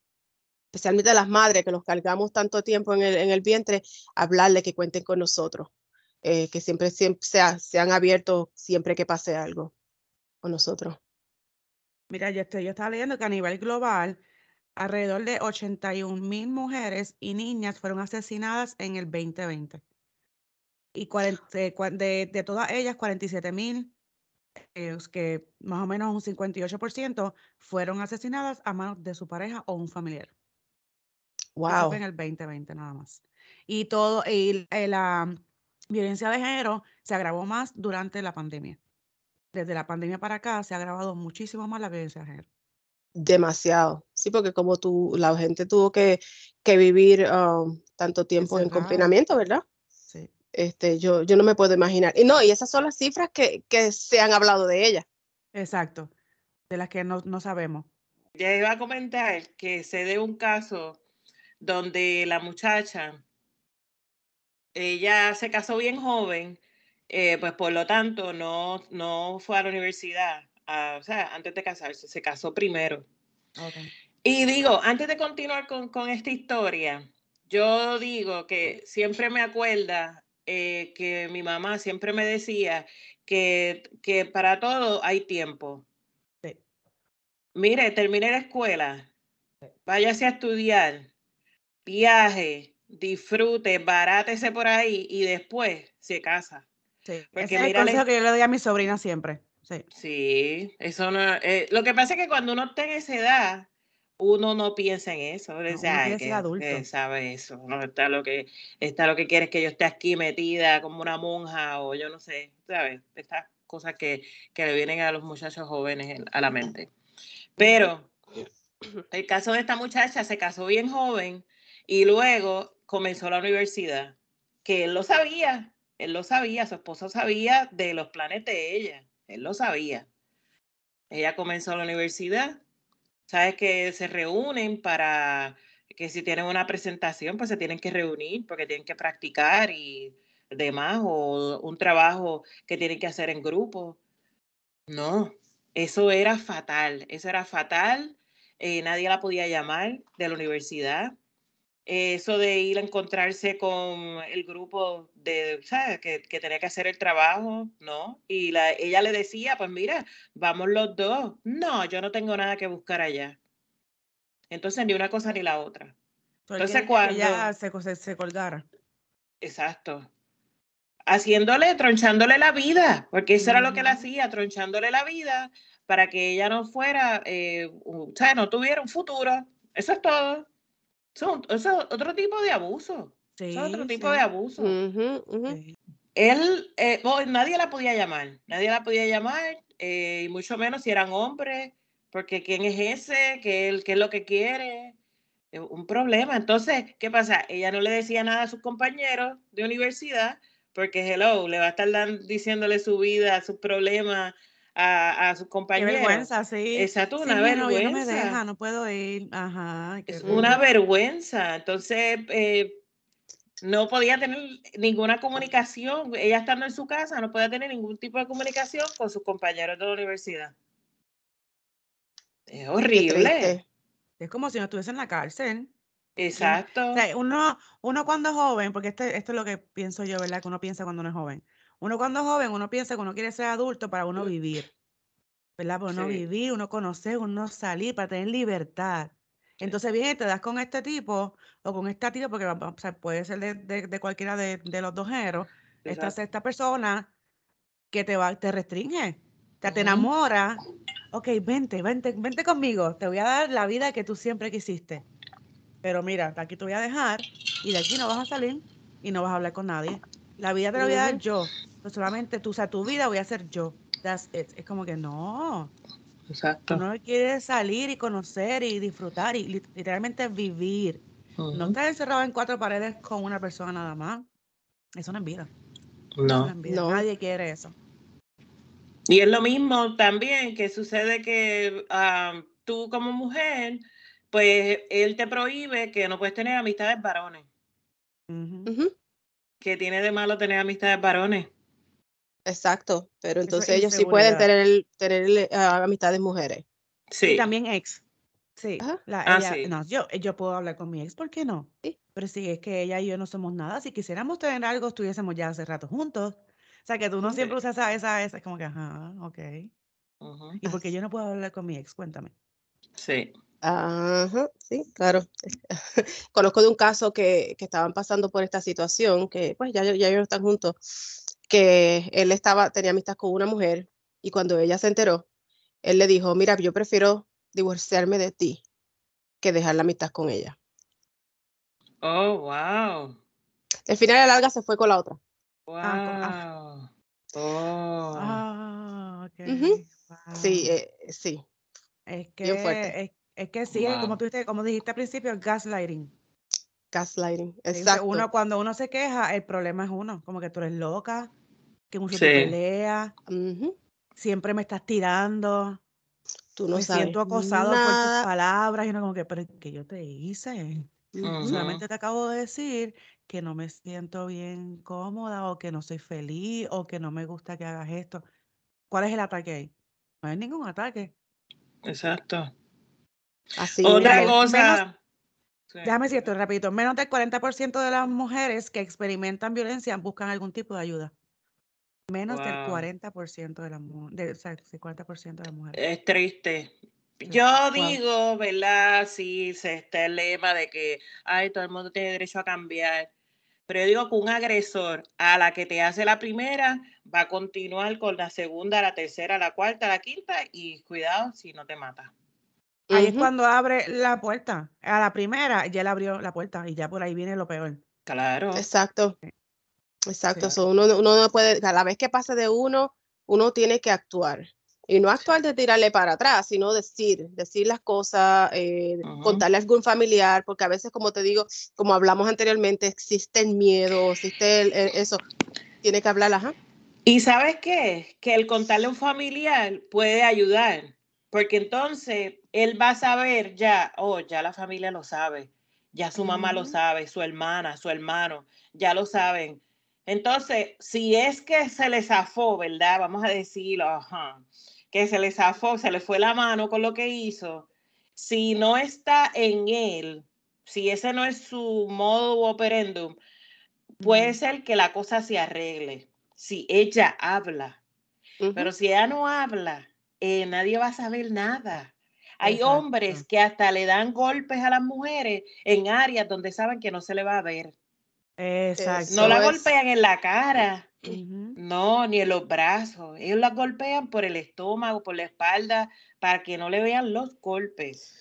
especialmente las madres que los cargamos tanto tiempo en el, en el vientre, hablarle que cuenten con nosotros. Eh, que siempre, siempre se, han abierto siempre que pase algo con nosotros. Mira, yo, estoy, yo estaba leyendo que a nivel global, alrededor de 81 mil mujeres y niñas fueron asesinadas en el 2020. Y de, de, todas ellas, 47 mil, eh, que más o menos un 58%, fueron asesinadas a manos de su pareja o un familiar. Wow. en el 2020 nada más. Y todo, y eh, la, violencia de género se agravó más durante la pandemia. Desde la pandemia para acá se ha agravado muchísimo más la violencia de género. Demasiado, sí, porque como tú, la gente tuvo que, que vivir um, tanto tiempo en confinamiento, ¿verdad? Sí. Este, yo, yo no me puedo imaginar. Y no, y esas son las cifras que, que se han hablado de ella. Exacto, de las que no, no sabemos. Ya iba a comentar que se de un caso donde la muchacha ella se casó bien joven, eh, pues por lo tanto no, no fue a la universidad, o sea, antes de casarse, se casó primero. Y digo, antes de continuar con, con, esta historia, yo digo que siempre me acuerda eh, que mi mamá siempre me decía que, que para todo hay tiempo. Mire, termine la escuela, váyase a estudiar, viaje, disfrute, barátese por ahí y después se casa. Sí, Porque ese es el consejo que yo le doy a mi sobrina siempre. Sí. Sí, eso no. eh, lo que pasa es que cuando uno está en esa edad, uno no piensa en eso. uno No, uno "Ay, quiere ser que- adulto". que sabe eso. No está lo que está lo que quiere es que yo esté aquí metida como una monja o yo no sé, ¿sabes? Estas cosas que, que le vienen a los muchachos jóvenes en- a la mente. Pero el caso de esta muchacha se casó bien joven y luego comenzó la universidad, que él lo sabía, él lo sabía, su esposo sabía de los planes de ella, él lo sabía. Ella comenzó la universidad, sabes que se reúnen para que si tienen una presentación, pues se tienen que reunir porque tienen que practicar y demás, o un trabajo que tienen que hacer en grupo. No, eso era fatal, eso era fatal. eh, nadie la podía llamar de la universidad. Eso de ir a encontrarse con el grupo de, ¿sabes? Que, que tenía que hacer el trabajo, ¿no? Y la, ella le decía, pues mira, vamos los dos. No, yo no tengo nada que buscar allá. Entonces, ni una cosa ni la otra. Entonces, que ella cuando- se, se, se colgara. Exacto. Haciéndole, tronchándole la vida, porque eso era lo que él Ujú. hacía, tronchándole la vida para que ella no fuera, eh, o sea, no tuviera un futuro. Eso es todo. Eso, eso es otro tipo de abuso. Sí, Eso es otro tipo sí, de abuso. Sí. Él, eh, oh, nadie la podía llamar, nadie la podía llamar, eh, y mucho menos si eran hombres, porque quién es ese, qué, él- qué es lo que quiere, Eh, un problema. Entonces, ¿qué pasa? Ella no le decía nada a sus compañeros de universidad, porque hello, le va a estar dan- diciéndole su vida, sus problemas a, a sus Qué compañeros. vergüenza, sí. Exacto, Sí, una mira, no, ella no me vergüenza. deja, no puedo ir. Ajá. qué Es una vergüenza. Entonces, eh, no podía tener ninguna comunicación. Ella estando en su casa, no podía tener ningún tipo de comunicación con sus compañeros de la universidad. Es Qué horrible. Es como si no estuviese en la cárcel. Exacto. O sea, uno, uno cuando es joven, porque este, esto es lo que pienso yo, ¿verdad? Que uno piensa cuando uno es joven. Uno cuando es joven, uno piensa que uno quiere ser adulto para uno vivir, ¿verdad? Para uno Sí. vivir, uno conocer, uno salir, para tener libertad. Entonces y te das con este tipo o con esta tía, porque o sea, puede ser de, de- de cualquiera de, de los dos géneros, esta, esta persona que te va, te restringe, te, te enamora. Ok, vente, vente, vente conmigo, te voy a dar la vida que tú siempre quisiste. Pero mira, aquí te voy a dejar y de aquí no vas a salir y no vas a hablar con nadie. La vida te la voy a dar yo. Pues solamente tú, o sea, tu vida voy a ser yo. That's it. Es como que no. Exacto. Uno quiere salir y conocer y disfrutar y lit- literalmente vivir. No estar encerrado en cuatro paredes con una persona nada más. Eso no es vida. No No. es vida. No. Nadie quiere eso. Y es lo mismo también que sucede que ah, tú como mujer, pues él te prohíbe que no puedes tener amistades varones. Ujú, ¿Qué tiene de malo tener amistades varones? Exacto, pero es entonces ellos sí pueden tener, tener ah, amistades mujeres. Sí. Y también ex. Sí, la- Ah, ella- sí. no, yo, yo puedo hablar con mi ex, ¿por qué no? Sí. Pero si es que ella y yo no somos nada, si quisiéramos tener algo, estuviésemos ya hace rato juntos. O sea, que tú no siempre usas esa, esa, esa, es como que, ajá, ok. Ujú. ¿Y por qué yo no puedo hablar con mi ex? Cuéntame. Sí. Ajá, sí, claro. Conozco de un caso que, que estaban pasando por esta situación, que pues ya, ya ellos están juntos, que él estaba, tenía amistad con una mujer y cuando ella se enteró, él le dijo, mira, yo prefiero divorciarme de ti que dejar la amistad con ella. Oh, wow. Al final a la larga se fue con la otra. Wow. Ah, Oh. Ah, ok. Ujú. Sí, wow. eh, sí, Es bien que, fuerte. es, es que sí, es como Wow. tú dijiste, como dijiste al principio, gaslighting. gaslighting, sea, exacto. Uno, cuando uno se queja, el problema es uno, como que tú eres loca, que mucho Sí. tú peleas, Ujú, siempre me estás tirando. Tú no me sabes siento acosado por tus palabras y uno como que, pero ¿qué yo te hice? Solamente te acabo de decir que no me siento bien cómoda o que no soy feliz o que no me gusta que hagas esto. ¿Cuál es el ataque ahí? No hay ningún ataque. Exacto. Así Otra cosa. Sí. Déjame decir esto rapidito. Menos del 40% de las mujeres que experimentan violencia buscan algún tipo de ayuda. Menos del Wow. 40% de las mujeres, o sea, sí, 40% de las mujeres. Es triste. Yo Wow. digo, ¿verdad? Sí, se está el lema de que, ay, todo el mundo tiene derecho a cambiar. pero yo digo que un agresor a la que te hace la primera va a continuar con la segunda, la tercera, la cuarta, la quinta y cuidado si no te mata. Ahí es cuando abre la puerta. A la primera ya le abrió la puerta y ya por ahí viene lo peor. Claro. Exacto. Exacto. uno, uno no puede, a la vez que pase de uno, uno tiene que actuar. Y no actuar de tirarle para atrás, sino decir, decir las cosas, eh, contarle a algún familiar, porque a veces, como te digo, como hablamos anteriormente, existe el miedo, existe eso. Tiene que hablar, ajá. Y sabes qué? Que el contarle a un familiar puede ayudar, porque entonces él va a saber ya, oh, ya la familia lo sabe, ya su mamá lo sabe, su hermana, su hermano, ya lo saben. Entonces, si es que se le zafó, ¿verdad? Vamos a decirlo, ajá que se le zafó, se le fue la mano con lo que hizo, si no está en él, si ese no es su modo operandum, puede ser que la cosa se arregle. Si ella habla, pero si ella no habla, eh, nadie va a saber nada. Hay hombres que hasta le dan golpes a las mujeres en áreas donde saben que no se le va a ver. Exacto. No la golpean en la cara, no, ni en los brazos. Ellos la golpean por el estómago, por la espalda, para que no le vean los golpes.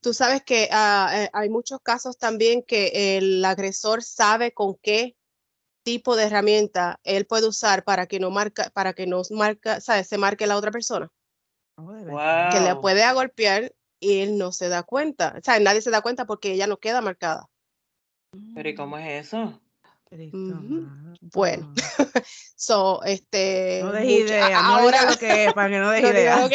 Tú sabes que ah, eh, hay muchos casos también que el agresor sabe con qué tipo de herramienta él puede usar para que no marca, para que no marca, ¿sabes? se marque la otra persona. Oh, que le puede golpear y él no se da cuenta. O sea, nadie se da cuenta porque ella no queda marcada. Pero ¿y cómo es eso? Bueno, so, este. No des idea, ahora lo que es, para que no des idea. Ok,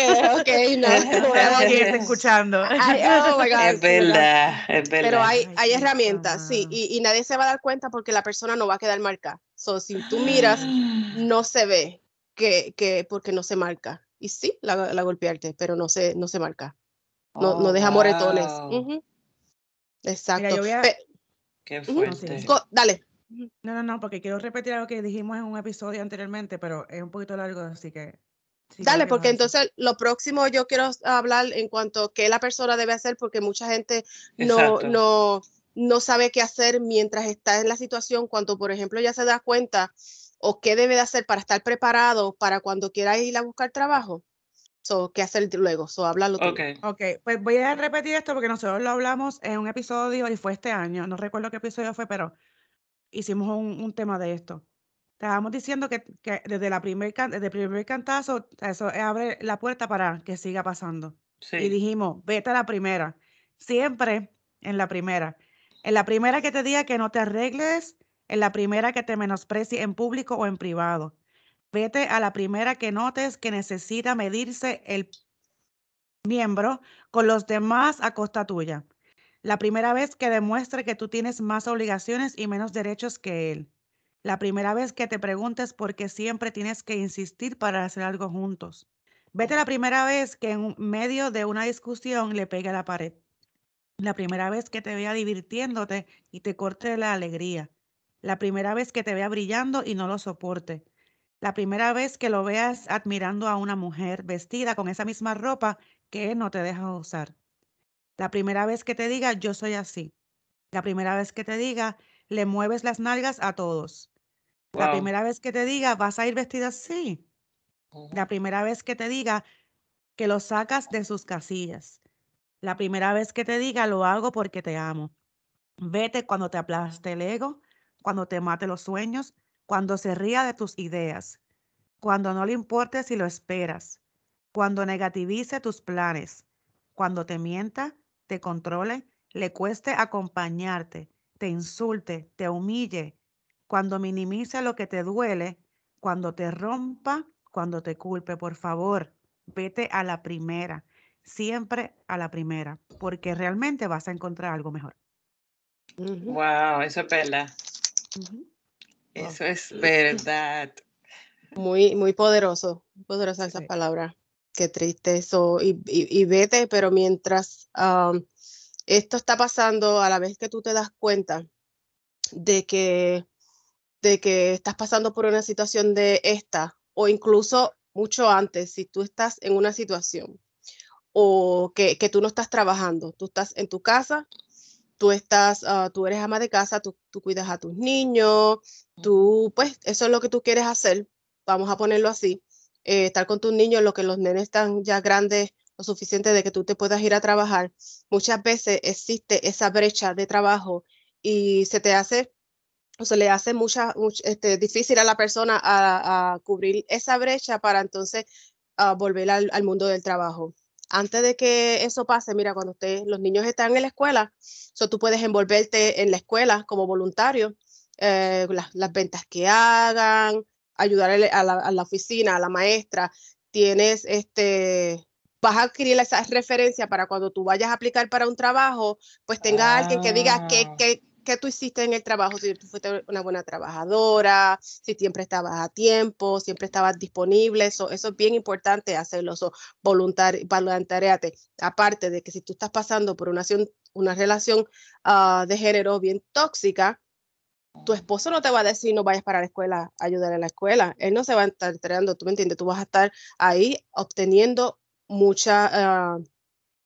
no, no a decir. escuchando. Oh es verdad, es verdad. Pero hay, hay herramientas, sí, y, y, nadie se va a dar cuenta porque la persona no va a quedar marcada. So, si tú miras, no se ve que, que porque no se marca. Y sí, la, la golpearte, pero no se, no se marca. No, no deja moretones. Exacto. Qué fuerte. Dale. No, no, no, porque quiero repetir algo que dijimos en un episodio anteriormente, pero es un poquito largo, así que... Dale, porque entonces lo próximo yo quiero hablar en cuanto a qué la persona debe hacer, porque mucha gente no, no, no sabe qué hacer mientras está en la situación, cuando por ejemplo ya se da cuenta o qué debe de hacer para estar preparado para cuando quiera ir a buscar trabajo. So, ¿Qué hacer luego? So, háblalo tú. ok, pues voy a repetir esto porque nosotros lo hablamos en un episodio y fue este año. No recuerdo qué episodio fue, pero hicimos un, tema de esto. Estábamos diciendo que, desde, la primer, desde el primer cantazo, eso abre la puerta para que siga pasando. Y dijimos, vete a la primera. Siempre en la primera. En la primera que te diga que no te arregles, en la primera que te menosprecie en público o en privado. Vete a la primera que notes que necesita medirse el miembro con los demás a costa tuya. La primera vez que demuestre que tú tienes más obligaciones y menos derechos que él. La primera vez que te preguntes por qué siempre tienes que insistir para hacer algo juntos. Vete la primera vez que en medio de una discusión le pegue a la pared. La primera vez que te vea divirtiéndote y te corte la alegría. La primera vez que te vea brillando y no lo soporte. La primera vez que lo veas admirando a una mujer vestida con esa misma ropa que él no te deja usar. La primera vez que te diga, yo soy así. La primera vez que te diga, le mueves las nalgas a todos. La primera vez que te diga, vas a ir vestida así. La primera vez que te diga que lo sacas de sus casillas. La primera vez que te diga, lo hago porque te amo. Vete cuando te aplaste el ego, cuando te mate los sueños, cuando se ría de tus ideas, cuando no le importe si lo esperas, cuando negativice tus planes, cuando te mienta, te controle, le cueste acompañarte, te insulte, te humille, cuando minimice lo que te duele, cuando te rompa, cuando te culpe, por favor, vete a la primera, siempre a la primera, porque realmente vas a encontrar algo mejor. Wow, eso es verdad. Eso es verdad. Muy, muy poderoso, poderosa esa palabra. Qué triste eso, y, vete, pero mientras esto está pasando, a la vez que tú te das cuenta de que, de que estás pasando por una situación de esta, o incluso mucho antes, si tú estás en una situación o que, que tú no estás trabajando, tú estás en tu casa tú estás, ah, tú eres ama de casa, tú, tú, cuidas a tus niños, tú, pues, eso es lo que tú quieres hacer, vamos a ponerlo así, eh, estar con tus niños, lo que los nenes están ya grandes, lo suficiente de que tú te puedas ir a trabajar. Muchas veces existe esa brecha de trabajo y se te hace o se le hace mucha, este, difícil a la persona a, cubrir esa brecha para entonces a volver al, al, mundo del trabajo. Antes de que eso pase, mira, cuando usted, los niños están en la escuela, so tú puedes envolverte en la escuela como voluntario, eh, las, las, ventas que hagan, ayudar a la, a la, oficina, a la maestra. Tienes este, vas a adquirir esa referencia para cuando tú vayas a aplicar para un trabajo, pues tenga alguien que diga qué, qué, qué tú hiciste en el trabajo, si tú fuiste una buena trabajadora, si siempre estabas a tiempo, siempre estabas disponible, eso, eso es bien importante hacerlo, eso, voluntariate. Aparte de que si tú estás pasando por una, una relación uh, de género bien tóxica, tu esposo no te va a decir no vayas para la escuela ayudar en la escuela. Él no se va a estar entrenando, tú me entiendes, tú vas a estar ahí obteniendo mucha uh,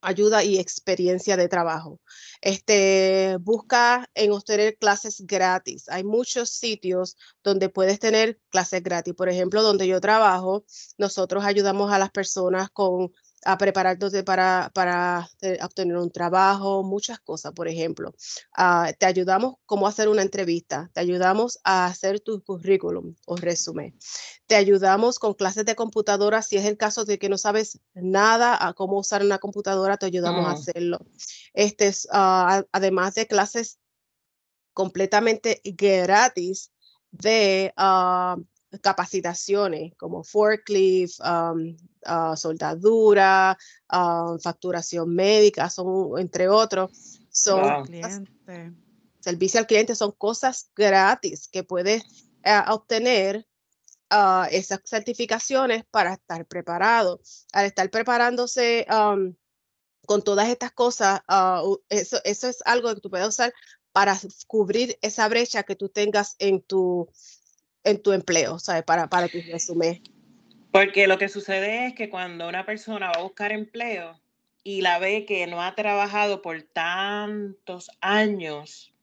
ayuda y experiencia de trabajo. Este, busca en obtener clases gratis. Hay muchos sitios donde puedes tener clases gratis. Por ejemplo, donde yo trabajo, nosotros ayudamos a las personas con a prepararte para, para eh, obtener un trabajo, muchas cosas, por ejemplo. Uh, te ayudamos cómo hacer una entrevista, te ayudamos a hacer tu currículum o resumen, te ayudamos con clases de computadora, si es el caso de que no sabes nada a cómo usar una computadora, te ayudamos a hacerlo. Este es, uh, además de clases completamente gratis de uh, capacitaciones como forklift, um, uh, soldadura, uh, facturación médica, son entre otros, son servicio al cliente, son cosas gratis que puedes uh, obtener esas certificaciones para estar preparado. Al estar preparándose um, con todas estas cosas, eso, eso es algo que tú puedes usar para cubrir esa brecha que tú tengas en tu en tu empleo, ¿sabes? Para, para tu resumen. Porque lo que sucede es que cuando una persona va a buscar empleo y la ve que no ha trabajado por tantos años,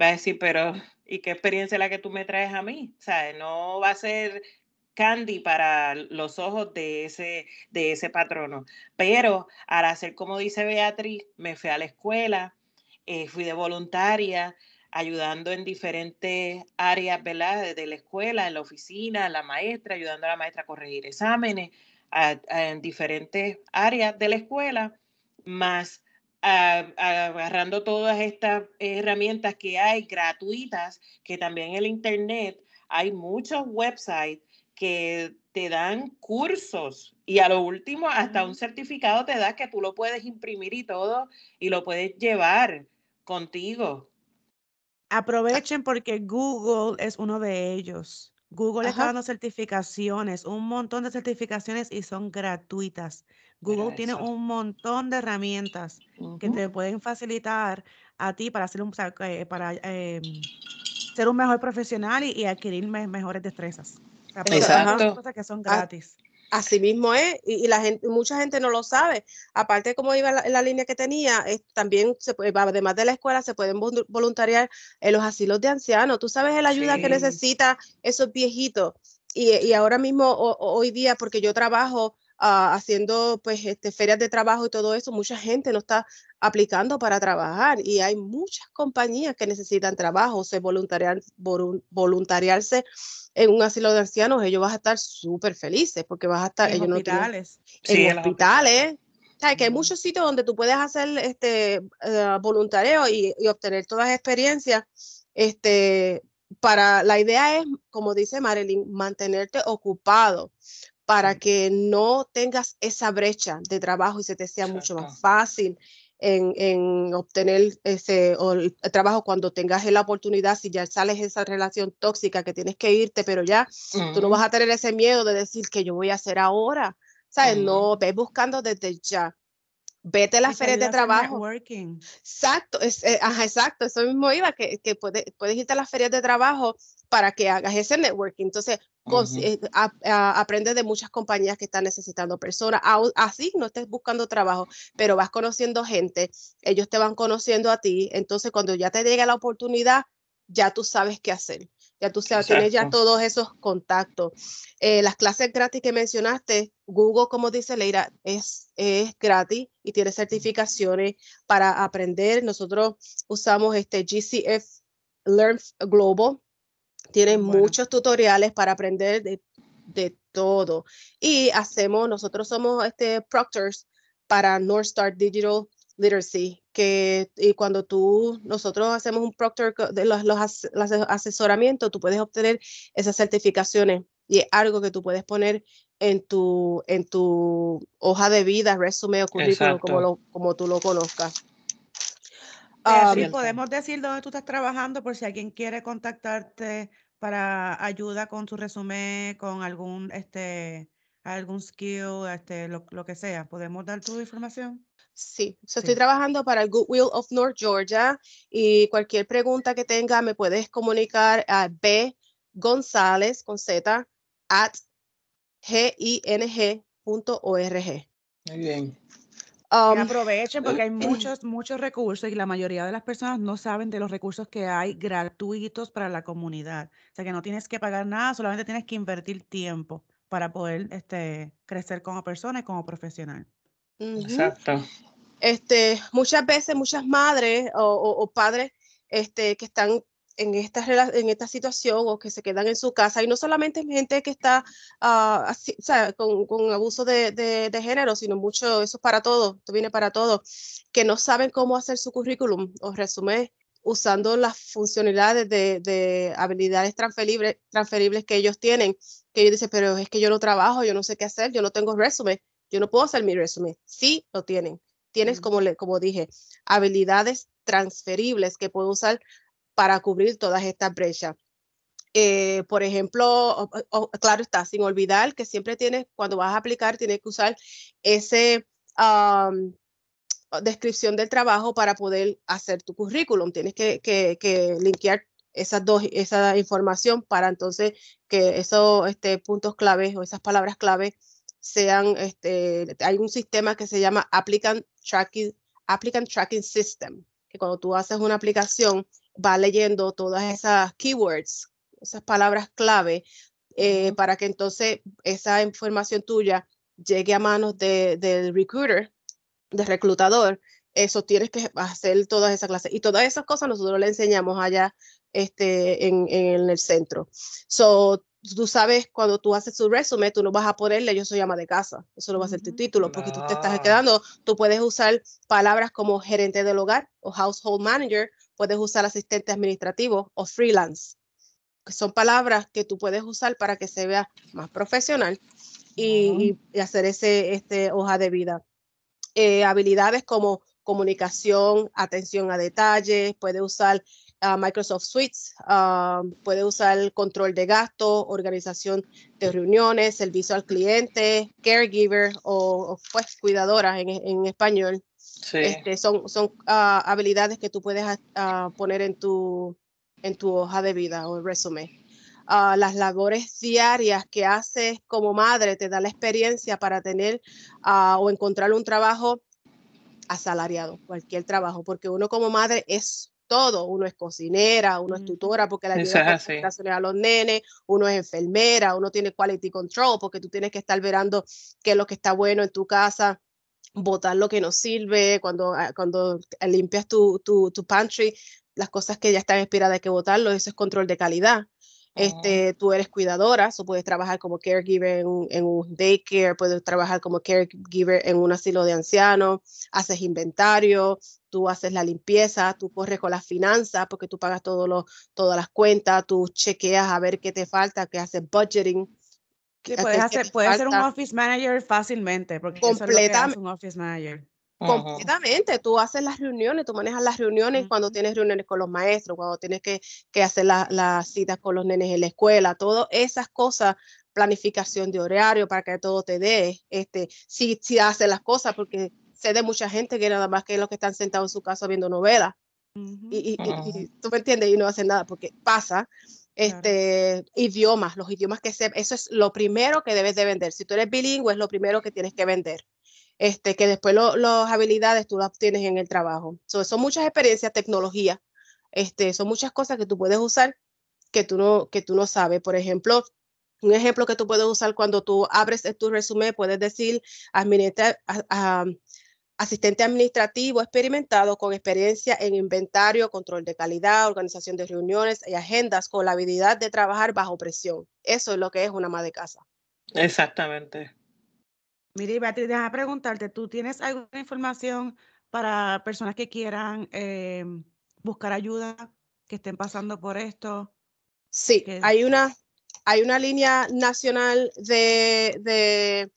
va a decir, pero ¿y qué experiencia es la que tú me traes a mí? ¿Sabes? No va a ser candy para los ojos de ese, de ese patrono. Pero al hacer como dice Beatriz, me fui a la escuela, eh, fui de voluntaria, ayudando en diferentes áreas, ¿verdad? De la escuela, en la oficina, la maestra, ayudando a la maestra a corregir exámenes, en diferentes áreas de la escuela, más agarrando todas estas herramientas que hay gratuitas, que también en el Internet hay muchos websites que te dan cursos y a lo último hasta un certificado te da que tú lo puedes imprimir y todo y lo puedes llevar contigo Aprovechen porque Google es uno de ellos. Google está dando certificaciones, un montón de certificaciones y son gratuitas. Google tiene un montón de herramientas que te pueden facilitar a ti para, hacer un, para em, ser un mejor profesional y, adquirir mejores destrezas. Exacto. cosas que son gratis. Así mismo es, y, la gente, mucha gente no lo sabe. Aparte de cómo iba en la, línea que tenía, también se puede, además de la escuela, se pueden voluntariar en los asilos de ancianos. Tú sabes la ayuda que necesita esos viejitos. Y, ahora mismo, hoy día, porque yo trabajo ah, haciendo pues este, ferias de trabajo y todo eso, mucha gente no está aplicando para trabajar y hay muchas compañías que necesitan trabajo, se voluntariar, voluntariarse en un asilo de ancianos, ellos van a estar súper felices porque vas a estar en ellos hospitales. No en hospitales. O que hay muchos sitios donde tú puedes hacer este uh, voluntario y, y, obtener todas las experiencias. Este, para, la idea es, como dice Marilyn, mantenerte ocupado para que no tengas esa brecha de trabajo y se te sea mucho más fácil en, obtener ese el trabajo cuando tengas la oportunidad, si ya sales de esa relación tóxica que tienes que irte, pero ya tú no vas a tener ese miedo de decir que yo voy a hacer ahora, ¿sabes? No, ves buscando desde ya. Vete a las ferias de trabajo. networking. Exacto, es, eh, ajá, exacto, eso mismo iba, que, que puede- puedes irte a las ferias de trabajo para que hagas ese networking. Entonces, Ujú. eh, a- a- aprendes de muchas compañías que están necesitando personas. Así no estés buscando trabajo, pero vas conociendo gente, ellos te van conociendo a ti. Entonces, cuando ya te llegue la oportunidad, ya tú sabes qué hacer. Ya tú sabes, tienes ya todos esos contactos. Eh, las clases gratis que mencionaste, Google, como dice Leira, es, es gratis y tiene certificaciones para aprender. Nosotros usamos este GCF Learn Global. Tiene Bueno. muchos tutoriales para aprender de, de todo. Y hacemos, nosotros somos este proctors para North Star Digital Literacy, que y cuando tú, nosotros hacemos un proctor de los, los, as- los asesoramientos, tú puedes obtener esas certificaciones y es algo que tú puedes poner en tu, en tu hoja de vida, resumen o currículum, como, lo, como tú lo conozcas. Beatriz, Cierto. podemos decir dónde tú estás trabajando por si alguien quiere contactarte para ayuda con su resumen, con algún, este, algún skill, este, lo, lo que sea. ¿Podemos dar tu información? Sí, so Sí. estoy trabajando para el Goodwill of North Georgia y cualquier pregunta que tenga me puedes comunicar a B González con Z at ging.org. Muy bien. Y Um, aprovechen porque hay muchos, muchos recursos y la mayoría de las personas no saben de los recursos que hay gratuitos para la comunidad. O sea que no tienes que pagar nada, solamente tienes que invertir tiempo para poder este, crecer como persona y como profesional. Exacto. este, muchas veces muchas madres o, o- o padres este, que están en esta, en esta situación o que se quedan en su casa, y no solamente gente que está así, o sea, con, con abuso de, de- de género, sino mucho, eso es para todo, esto viene para todo, que no saben cómo hacer su currículum o resumen usando las funcionalidades de, de habilidades transferibles, transferibles que ellos tienen, que ellos dicen, pero es que yo no trabajo, yo no sé qué hacer, yo no tengo resumen, yo no puedo hacer mi resumen. Sí, lo tienen tienes, Mm. como, le, como dije, habilidades transferibles que puedo usar para cubrir todas estas brechas. Eh, por ejemplo, claro está, sin olvidar que siempre tienes, cuando vas a aplicar, tienes que usar ese am, descripción del trabajo para poder hacer tu currículum. Tienes que, que, que linkear esas dos, esa información para entonces que esos este, puntos claves o esas palabras clave sean, este, hay un sistema que se llama Applicant Tracking, Applicant Tracking System, que cuando tú haces una aplicación va leyendo todas esas keywords, esas palabras clave, eh, para que entonces esa información tuya llegue a manos de- del recruiter, del reclutador. Eso tienes que hacer todas esas clases. Y todas esas cosas nosotros le enseñamos allá este, en, en el centro. So, tú sabes, cuando tú haces tu resumen, tú no vas a ponerle yo soy ama de casa. Eso no va a ser tu título, porque tú te estás quedando. Tú puedes usar palabras como gerente del hogar o household manager, puedes usar asistente administrativo o freelance, que son palabras que tú puedes usar para que se vea más profesional y, y hacer ese este, hoja de vida. Eh, habilidades como comunicación, atención a detalles, puede usar ah, Microsoft Suites, ah, puede usar control de gasto, organización de reuniones, servicio al cliente, caregiver o, o, pues cuidadora en, en español. Sí. Este, son son ah, habilidades que tú puedes ah, ah, poner en tu, en tu hoja de vida o resumen. Ah, las labores diarias que haces como madre te da la experiencia para tener o encontrar un trabajo asalariado, cualquier trabajo, porque uno como madre es todo, uno es cocinera, uno es tutora porque le ayuda prestaciones a los nenes, uno es enfermera, uno tiene quality control porque tú tienes que estar verando qué es lo que está bueno en tu casa, botar lo que no sirve, cuando, ah, cuando limpias tu, tu, tu pantry, las cosas que ya están expiradas hay que botarlo, eso es control de calidad. Este, tú eres cuidadora, o puedes trabajar como caregiver en un, en un daycare, puedes trabajar como caregiver en un asilo de ancianos, haces inventario, tú haces la limpieza, tú corres con las finanzas porque tú pagas todo lo, todas las cuentas, tú chequeas a ver qué te falta, que haces budgeting. Sí, puedes hacer, puedes ser un office manager fácilmente, porque eso es lo que hace Completamente. un office manager. Completamente, tú haces las reuniones, tú manejas las reuniones cuando Ujú. tienes reuniones con los maestros, cuando tienes que, que hacer la- las citas con los nenes en la escuela, todas esas cosas, planificación de horario para que todo te dé, este, si, si haces las cosas, porque sé de mucha gente que nada más que los que están sentados en su casa viendo novelas. y, y, tú me entiendes, y no hacen nada, porque pasa. Este, idiomas, los idiomas que se, eso es lo primero que debes de vender. Si tú eres bilingüe, es lo primero que tienes que vender. Este, que después las habilidades tú las obtienes en el trabajo. son muchas experiencias, tecnología, este, son muchas cosas que tú puedes usar que tú no, que tú no sabes. Por ejemplo, un ejemplo que tú puedes usar cuando tú abres tu resumen, puedes decir asistente administrativo experimentado con experiencia en inventario, control de calidad, organización de reuniones y agendas con la habilidad de trabajar bajo presión. Eso es lo que es una ama de casa. Exactamente. Mire, Beatriz, déjame preguntarte, ¿tú tienes alguna información para personas que quieran eh, buscar ayuda, que estén pasando por esto? Sí, hay una, hay una línea nacional de, de,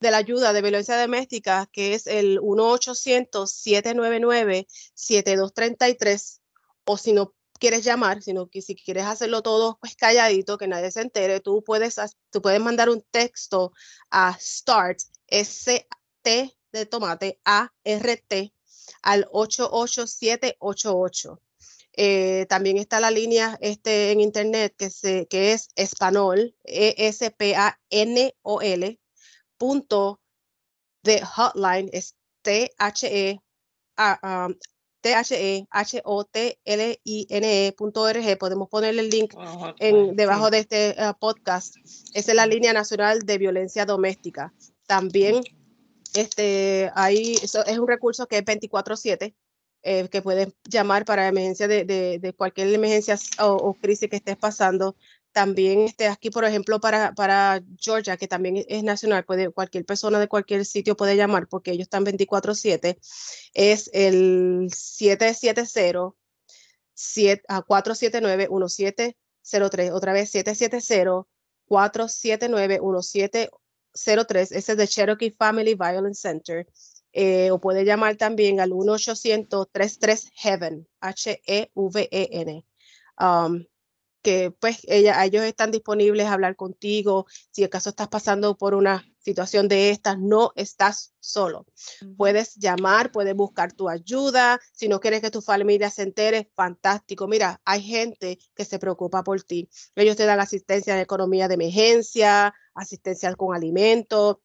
de, la ayuda de violencia doméstica que es el 1-800-799-7233 o si no quieres llamar, sino que si quieres hacerlo todo pues calladito, que nadie se entere, tú puedes, tú puedes mandar un texto a START, S-T de tomate, A-R-T, al 88788. Eh, también está la línea este, en internet que, se, que es español, E-S-P-A-N-O-L, punto de hotline, es T-H-E, um, T-H-E-H-O-T-L-I-N-E.org. Podemos ponerle el link oh, en, debajo de este uh, podcast. Esa es la línea nacional de violencia doméstica. También este, eso es un recurso que es 24-7 eh, que puedes llamar para emergencia de, de, cualquier emergencia o, crisis que estés pasando. También este, aquí, por ejemplo, para, para Georgia, que también es nacional, puede, cualquier persona de cualquier sitio puede llamar porque ellos están 24/7, es el 770 479-1703. Otra vez, 770-479-1703. Ese es de Cherokee Family Violence Center. Eh, o puede llamar también al 1-800-33-HEAVEN, H-E-V-E-N. Um, que pues ella, ellos están disponibles a hablar contigo. Si acaso estás pasando por una situación de estas, no estás solo. Puedes llamar, puedes buscar tu ayuda. Si no quieres que tu familia se entere, fantástico. Mira, hay gente que se preocupa por ti. Ellos te dan asistencia de economía de emergencia, asistencia con alimentos,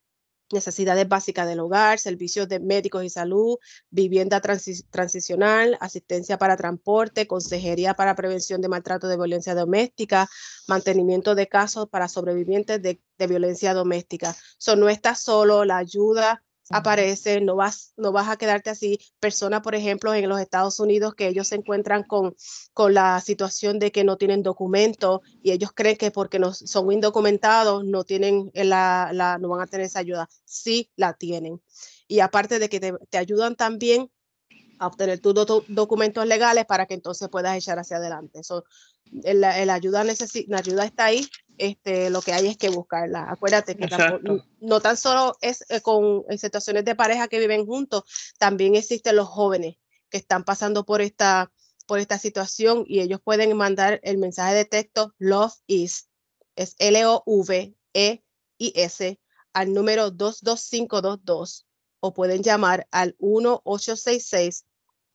necesidades básicas del hogar, servicios de médicos y salud, vivienda transicional, asistencia para transporte, consejería para prevención de maltrato de violencia doméstica, mantenimiento de casos para sobrevivientes de, de violencia doméstica. So, no está solo la ayuda aparece, no vas, no vas a quedarte así. Personas, por ejemplo, en los Estados Unidos que ellos se encuentran con, con la situación de que no tienen documentos y ellos creen que porque no, son indocumentados no tienen la, la, no van a tener esa ayuda. Sí la tienen. Y aparte de que te, te ayudan también a obtener tus documentos legales para que entonces puedas echar hacia adelante. Eso, el, ayuda, la ayuda está ahí, este, lo que hay es que buscarla. Acuérdate que no tan solo es eh, con situaciones de pareja que viven juntos, también existen los jóvenes que están pasando por esta, por esta situación y ellos pueden mandar el mensaje de texto Love is, es L-O-V-E-I-S, al número 22522 o pueden llamar al 1866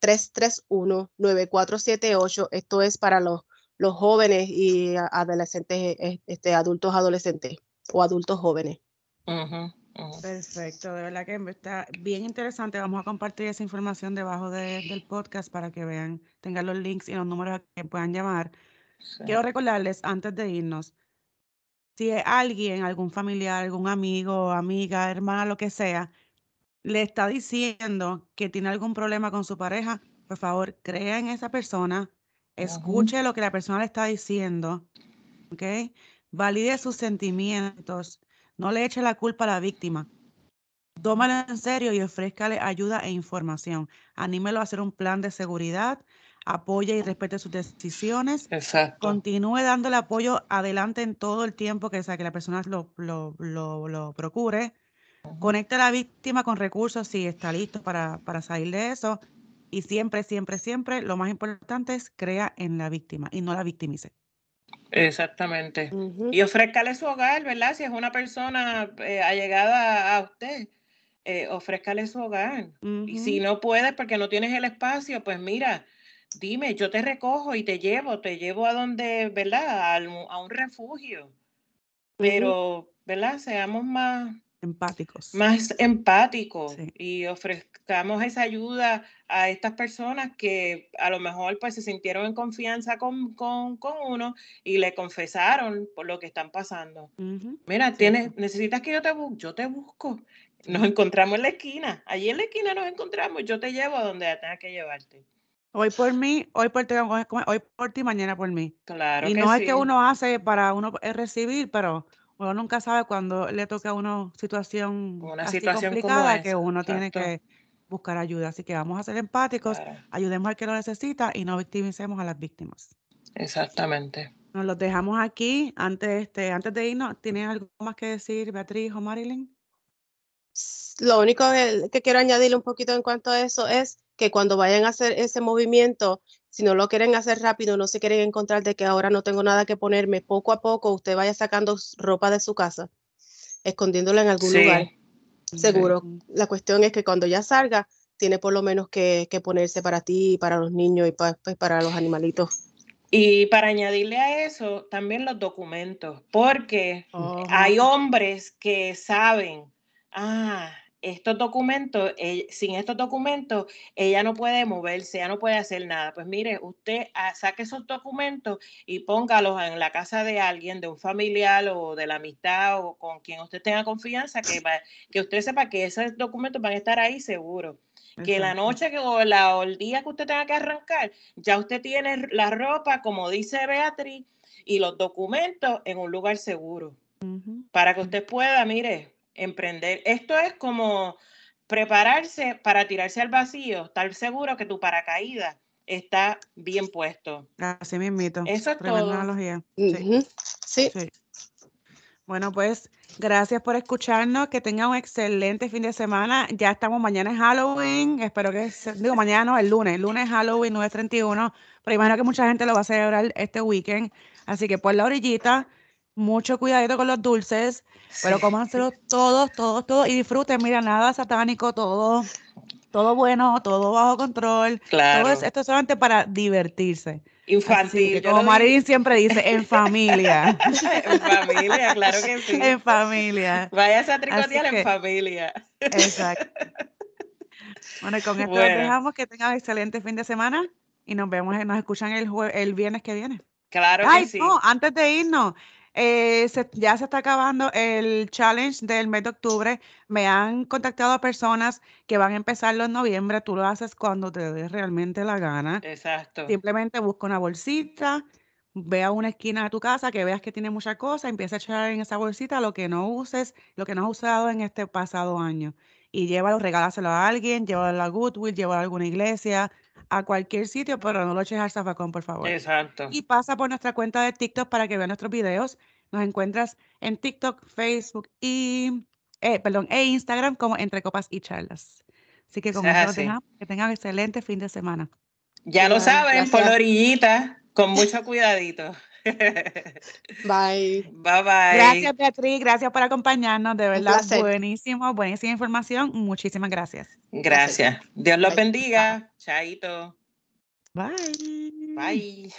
331-9478. Esto es para los, los jóvenes y adolescentes, eh, este, adultos adolescentes o adultos jóvenes. Perfecto, de verdad que está bien interesante. Vamos a compartir esa información debajo del podcast para que vean, tengan los links y los números que puedan llamar. Quiero recordarles antes de irnos, si alguien, algún familiar, algún amigo, amiga, hermana, lo que sea, le está diciendo que tiene algún problema con su pareja, por favor, crea en esa persona, escuche lo que la persona le está diciendo, ¿ok? Valide sus sentimientos, no le eche la culpa a la víctima. Tómalo en serio y ofrézcale ayuda e información. Anímelo a hacer un plan de seguridad, apoye y respete sus decisiones. Exacto. Continúe dándole apoyo adelante en todo el tiempo que, sea, que la persona lo, lo, lo procure. Conecta a la víctima con recursos si está listo para, para salir de eso. Y siempre, siempre, siempre, lo más importante es crea en la víctima y no la victimice. Exactamente. Y ofrézcale su hogar, ¿verdad? Si es una persona eh, allegada a usted, eh, ofrézcale su hogar. Y si no puedes porque no tienes el espacio, pues mira, dime, yo te recojo y te llevo, te llevo a donde, ¿verdad? A, un refugio. Pero, ¿verdad? Seamos más empáticos. Más empáticos y ofrezcamos esa ayuda a estas personas que a lo mejor pues se sintieron en confianza con, uno y le confesaron por lo que están pasando. Mira, tienes, necesitas que yo te busque, yo te busco. Nos encontramos en la esquina, allí en la esquina nos encontramos, yo te llevo a donde tenga que llevarte. Hoy por mí, hoy por ti, hoy por ti, mañana por mí. Claro. Y no es que uno hace para uno recibir, pero uno nunca sabe cuando le toca a uno situación, Una situación complicada que uno tiene que buscar ayuda. Así que vamos a ser empáticos, ayudemos al que lo necesita y no victimicemos a las víctimas. Exactamente. Nos los dejamos aquí. Antes, este, antes de irnos, ¿tienen algo más que decir, Beatriz o Marilyn? Lo único que, quiero añadir un poquito en cuanto a eso es que cuando vayan a hacer ese movimiento, si no lo quieren hacer rápido, no se quieren encontrar de que ahora no tengo nada que ponerme, poco a poco usted vaya sacando ropa de su casa, escondiéndola en algún lugar. Seguro. La cuestión es que cuando ya salga, tiene por lo menos que, ponerse para ti, para los niños y pues, para los animalitos. Y para añadirle a eso, también los documentos, porque hay hombres que saben, ah, estos documentos, eh, sin estos documentos, ella no puede moverse, ella no puede hacer nada. Pues mire, usted ah, saque esos documentos y póngalos en la casa de alguien, de un familiar o de la amistad o con quien usted tenga confianza, que, que usted sepa que esos documentos van a estar ahí seguros. Que la noche que, o, la, o el día que usted tenga que arrancar, ya usted tiene la ropa, como dice Beatriz, y los documentos en un lugar seguro. Para que usted pueda, mire, emprender. Esto es como prepararse para tirarse al vacío, estar seguro que tu paracaídas está bien puesto. Así mismito. Eso es todo. Analogía. sí. sí. Bueno, pues gracias por escucharnos. Que tengan un excelente fin de semana. Ya estamos, mañana es Halloween. Espero que, digo, mañana no, el lunes. El lunes es Halloween, 9.31. Pero imagino que mucha gente lo va a celebrar este weekend. Así que por la orillita, mucho cuidadito con los dulces, pero cómanselo todos, todos, todos y disfruten. Mira, nada satánico, todo, todo bueno, todo bajo control. Claro. esto es solamente para divertirse. Infantil. como Marín siempre dice, en familia. en familia, claro que sí. En familia. Váyase a tricotear en familia. Exacto. Bueno, y con esto dejamos que tengan un excelente fin de semana y nos vemos, nos escuchan el, el viernes que viene. Claro que sí. No, antes de irnos, eh, ya se está acabando el challenge del mes de octubre. Me han contactado personas que van a empezarlo en noviembre. Tú lo haces cuando te dé realmente la gana. Exacto. Simplemente busca una bolsita, ve a una esquina de tu casa que veas que tiene mucha cosa, empieza a echar en esa bolsita lo que no uses, lo que no has usado en este pasado año. Y llévalo, regálaselo a alguien, llévalo a Goodwill, llévalo a alguna iglesia, a cualquier sitio, pero no lo eches al zafacón, por favor. Exacto. Y pasa por nuestra cuenta de TikTok para que vean nuestros videos. Nos encuentras en TikTok, Facebook y, eh, perdón, e Instagram como Entre Copas y Charlas. Así que con eso dejamos. Que tengan un excelente fin de semana. Ya lo saben, por la orillita, con mucho cuidadito. Bye. Bye bye. Gracias, Beatriz. Gracias por acompañamos. De verdad, buenísimo, buenísima información. Muchísimas gracias. Gracias. Dios los bendiga. Chaito. Bye. Bye.